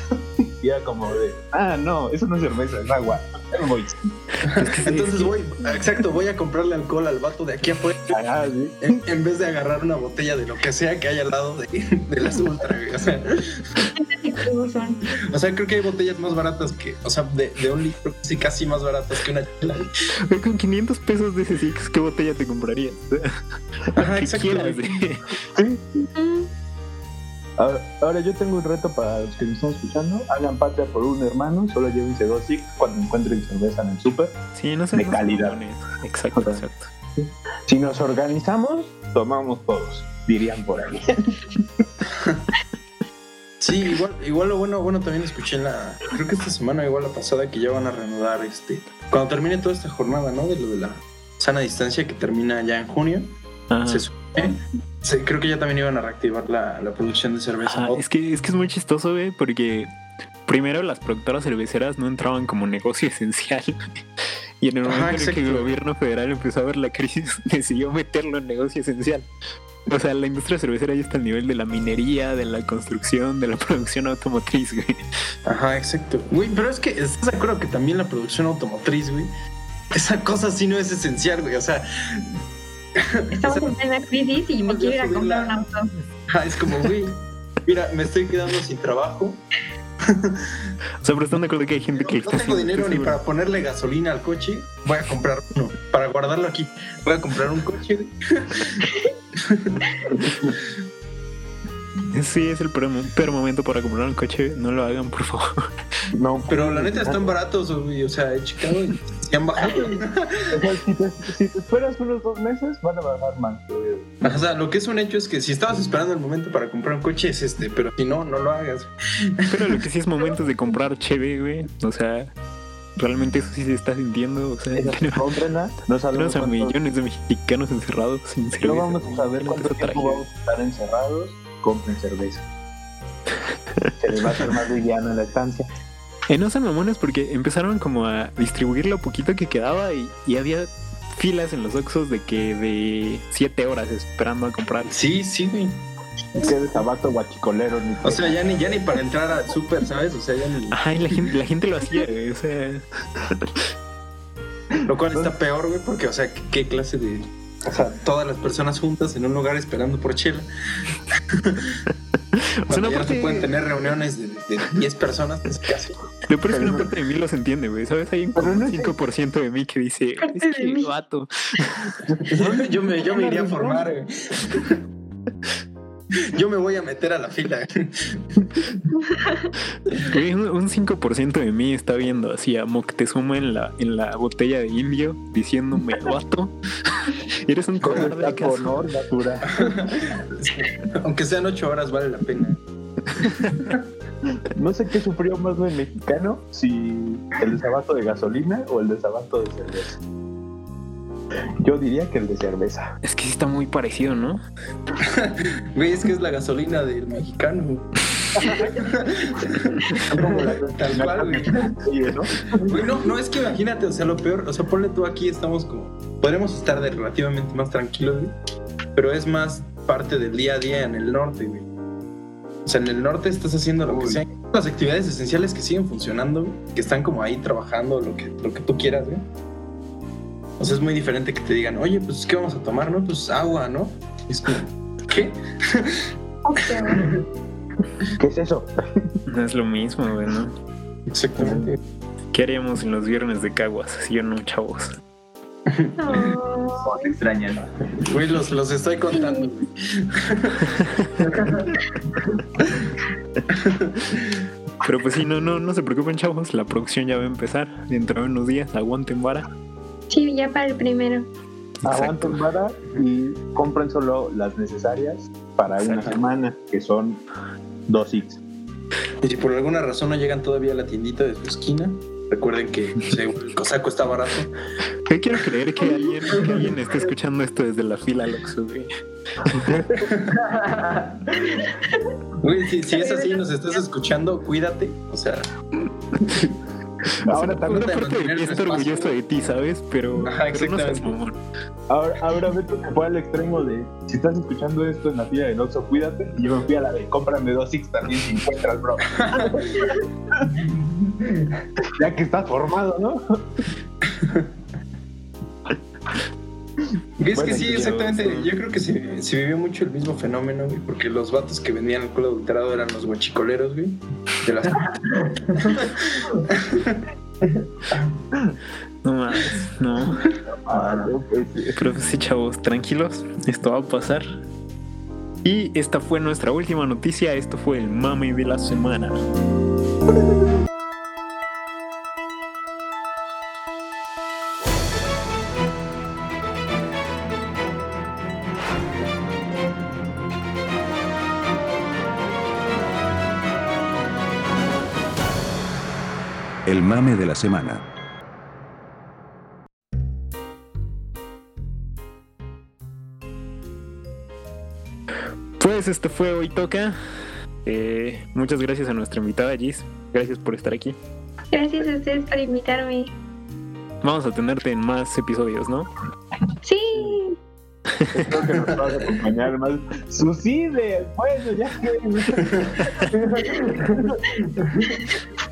Como de, ah, no, eso no es cerveza, es agua. Ya me voy. Es que sí, Entonces sí. voy, exacto, voy a comprarle alcohol al vato de aquí afuera Ah, sí. en, en vez de agarrar una botella de lo que sea que haya al lado de, de las ultra. O sea, creo que hay botellas más baratas que, o sea, de, de un litro, sí, casi más baratas que una chela. Con 500 pesos de ese ¿qué botella te comprarías? Ajá, ¿Qué exacto. quieras. Ahora, ahora yo tengo un reto para los que me están escuchando. Hagan patria por un hermano, solo llévense dos six cuando encuentren cerveza en el súper. Sí, no sé. De calidad. Exacto, exacto. Si nos organizamos, tomamos todos, dirían por ahí. Sí, igual, igual lo bueno, bueno también escuché en la, creo que esta semana, igual la pasada, que ya van a reanudar este, cuando termine toda esta jornada, ¿no? De lo de la sana distancia que termina ya en junio, Ajá. se supone, se- creo que ya también iban a reactivar la, la producción de cerveza. Ajá, es, que, es que es muy chistoso, güey, porque primero las productoras cerveceras no entraban como negocio esencial. Y en el Ajá, momento en que el gobierno federal empezó a ver la crisis, decidió meterlo en negocio esencial. O sea, la industria cervecera ya está al nivel de la minería, de la construcción, de la producción automotriz, güey. Ajá, exacto. Güey, pero es que, ¿estás de acuerdo que también la producción automotriz, güey? Esa cosa sí no es esencial, güey. O sea, Estamos en plena crisis y me quiero ir a comprar un auto. ajá, es como, güey, mira, me estoy quedando sin trabajo. O sea, pero están de acuerdo que hay gente que No tengo dinero ni para ponerle gasolina al coche. Voy a comprar uno para guardarlo aquí. Voy a comprar un coche. Sí, es el peor, mo- peor momento para comprar un coche. No lo hagan, por favor. No, Pero la neta están baratos, güey. O sea, he checado y se han bajado. güey. O sea, si, te, si te esperas unos dos meses, van a bajar más. güey. O sea, lo que es un hecho es que si estabas esperando el momento para comprar un coche es este, pero si no, no lo hagas. Pero lo que sí es momento es de comprar cheve, güey. O sea, realmente eso sí se está sintiendo. O sea, tenemos. No sabemos tenemos a millones de mexicanos encerrados sin cerveza. No vamos a saber cuánto tiempo vamos a estar encerrados. Compren cerveza. Se les va a hacer más liviana la estancia. Eh, no sean mamones porque empezaron como a distribuir lo poquito que quedaba y, y había filas en los Oxxos de que de 7 horas esperando a comprar. Sí, sí, güey. Que de tabaco guachicolero. Ni O sea, ya ni, ya ni para entrar al súper, ¿sabes? O sea, ya ni. Ajá, y la gente, la gente lo hacía, güey. O sea, Lo cual está peor, güey, porque, o sea, ¿qué, qué clase de O sea, todas las personas juntas en un lugar esperando por chela. O sea, una ya no se pueden tener reuniones de, de 10 personas, pues casi. lo peor es que una parte de mí los entiende, güey. ¿Sabes? Hay un Pero no como sé. 5% de mí que dice, es que vato. Yo me, yo me iría a formar. güey. Yo me voy a meter a la fila. Un, un 5% de mí está viendo así a Moctezuma en la, en la botella de indio diciéndome, vato, eres un cobarde Está acaso?". con honor, Natura. Aunque sean 8 horas, vale la pena. No sé qué sufrió más el mexicano, si el desabasto de gasolina o el desabasto de cerveza. Yo diría que el de cerveza. Es que sí está muy parecido, ¿no? Güey, es que es la gasolina del mexicano. Como la Tal cual, güey. ¿no? Güey, no, no, es que imagínate, o sea, lo peor, o sea, ponle tú aquí, estamos como, podremos estar de relativamente más tranquilos, güey, pero es más parte del día a día en el norte, güey. O sea, en el norte estás haciendo lo que Uy. sea, las actividades esenciales que siguen funcionando, güey, que están como ahí trabajando, lo que, lo que tú quieras, güey. O sea, es muy diferente que te digan, oye, pues, ¿qué vamos a tomar, no? Pues agua, ¿no? Y es como, ¿qué? ¿Qué es eso? No es lo mismo, güey, ¿no? Exactamente. ¿Qué haríamos en los viernes de caguas? Si yo no, chavos. No. ¿Cómo te extrañan? Güey, los, los estoy contando, güey. Pero pues sí, no, no, no se preocupen, chavos. La producción ya va a empezar dentro de unos días. Aguanten vara. Sí, ya para el primero. Aguanten vara y compren solo las necesarias para una Exacto. semana, que son dos X. Y si por alguna razón no llegan todavía a la tiendita de su esquina, recuerden que el cosaco está barato. Yo quiero creer que alguien, que alguien esté escuchando esto desde la fila, Loxo, güey. Güey, si, si es así y nos estás escuchando, cuídate. O sea, Ahora también, Una parte de mí mantener está orgulloso de ti, ¿sabes? Pero, Ajá, pero no seas exactamente. mamón. ahora, ahora Beto se fue al extremo de si estás escuchando esto en la fila del Oxxo, cuídate. Y yo me fui a la de cómprame dos X también si encuentras, bro. ya que estás formado, ¿no? es Bueno, que sí, yo- exactamente. Yo creo que se, se vivió mucho el mismo fenómeno, güey, porque los vatos que vendían alcohol adulterado eran los guachicoleros, güey. De las... No mames, no. Ah, no, pues, sí. Pero sí, chavos, tranquilos. Esto va a pasar. Y esta fue nuestra última noticia. Esto fue el mame de la semana. El mame de la semana. Pues esto fue Hoy Toca. Eh, muchas gracias a nuestra invitada Gis. Gracias por estar aquí. Gracias a ustedes por invitarme. Vamos a tenerte en más episodios, ¿no? Sí. Creo que nos vas a acompañar más. Suicide, bueno, ya.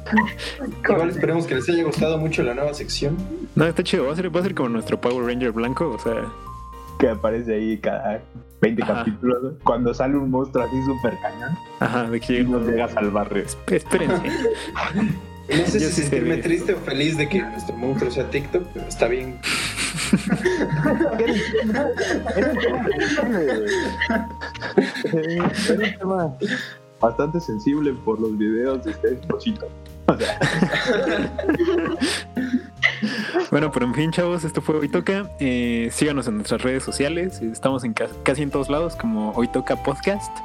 Igual esperemos que les haya gustado mucho la nueva sección. No, está chido. Va a ser, va a ser como nuestro Power Ranger blanco. O sea, que aparece ahí cada 20 Ajá. capítulos. Cuando sale un monstruo así súper cañón ajá, de que y nos llega a salvar. Espérense. No sé Yo si sentirme triste o feliz de que nuestro monstruo sea TikTok, pero está bien. Es un tema bastante sensible por los videos de este esposito. Bueno, pero en fin, chavos, esto fue Hoy Toca. Eh, síganos en nuestras redes sociales. Estamos en ca- casi en todos lados como Hoy Toca Podcast.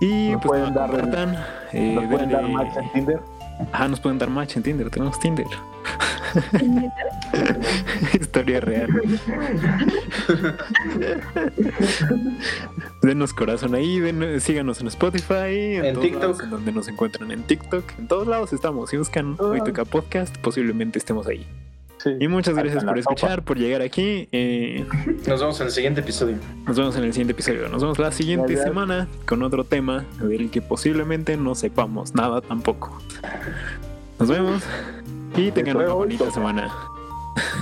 Y Nos pues pueden no, dar- eh, Nos pueden dar match en Tinder. Ajá, nos pueden dar match en Tinder. Tenemos Tinder. Historia real. Denos corazón ahí, den- síganos en Spotify, en, TikTok. lados en donde nos encuentran en TikTok, en todos lados estamos. Si buscan Hoy Toca Podcast, posiblemente estemos ahí. Sí. Y muchas gracias por escuchar, por llegar aquí. Eh, Nos vemos en el siguiente episodio. nos vemos en el siguiente episodio. Nos vemos la siguiente Gracias. semana con otro tema del que posiblemente no sepamos nada tampoco. Nos vemos y tengan una bonita semana.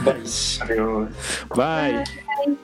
Bye. Adiós. Bye.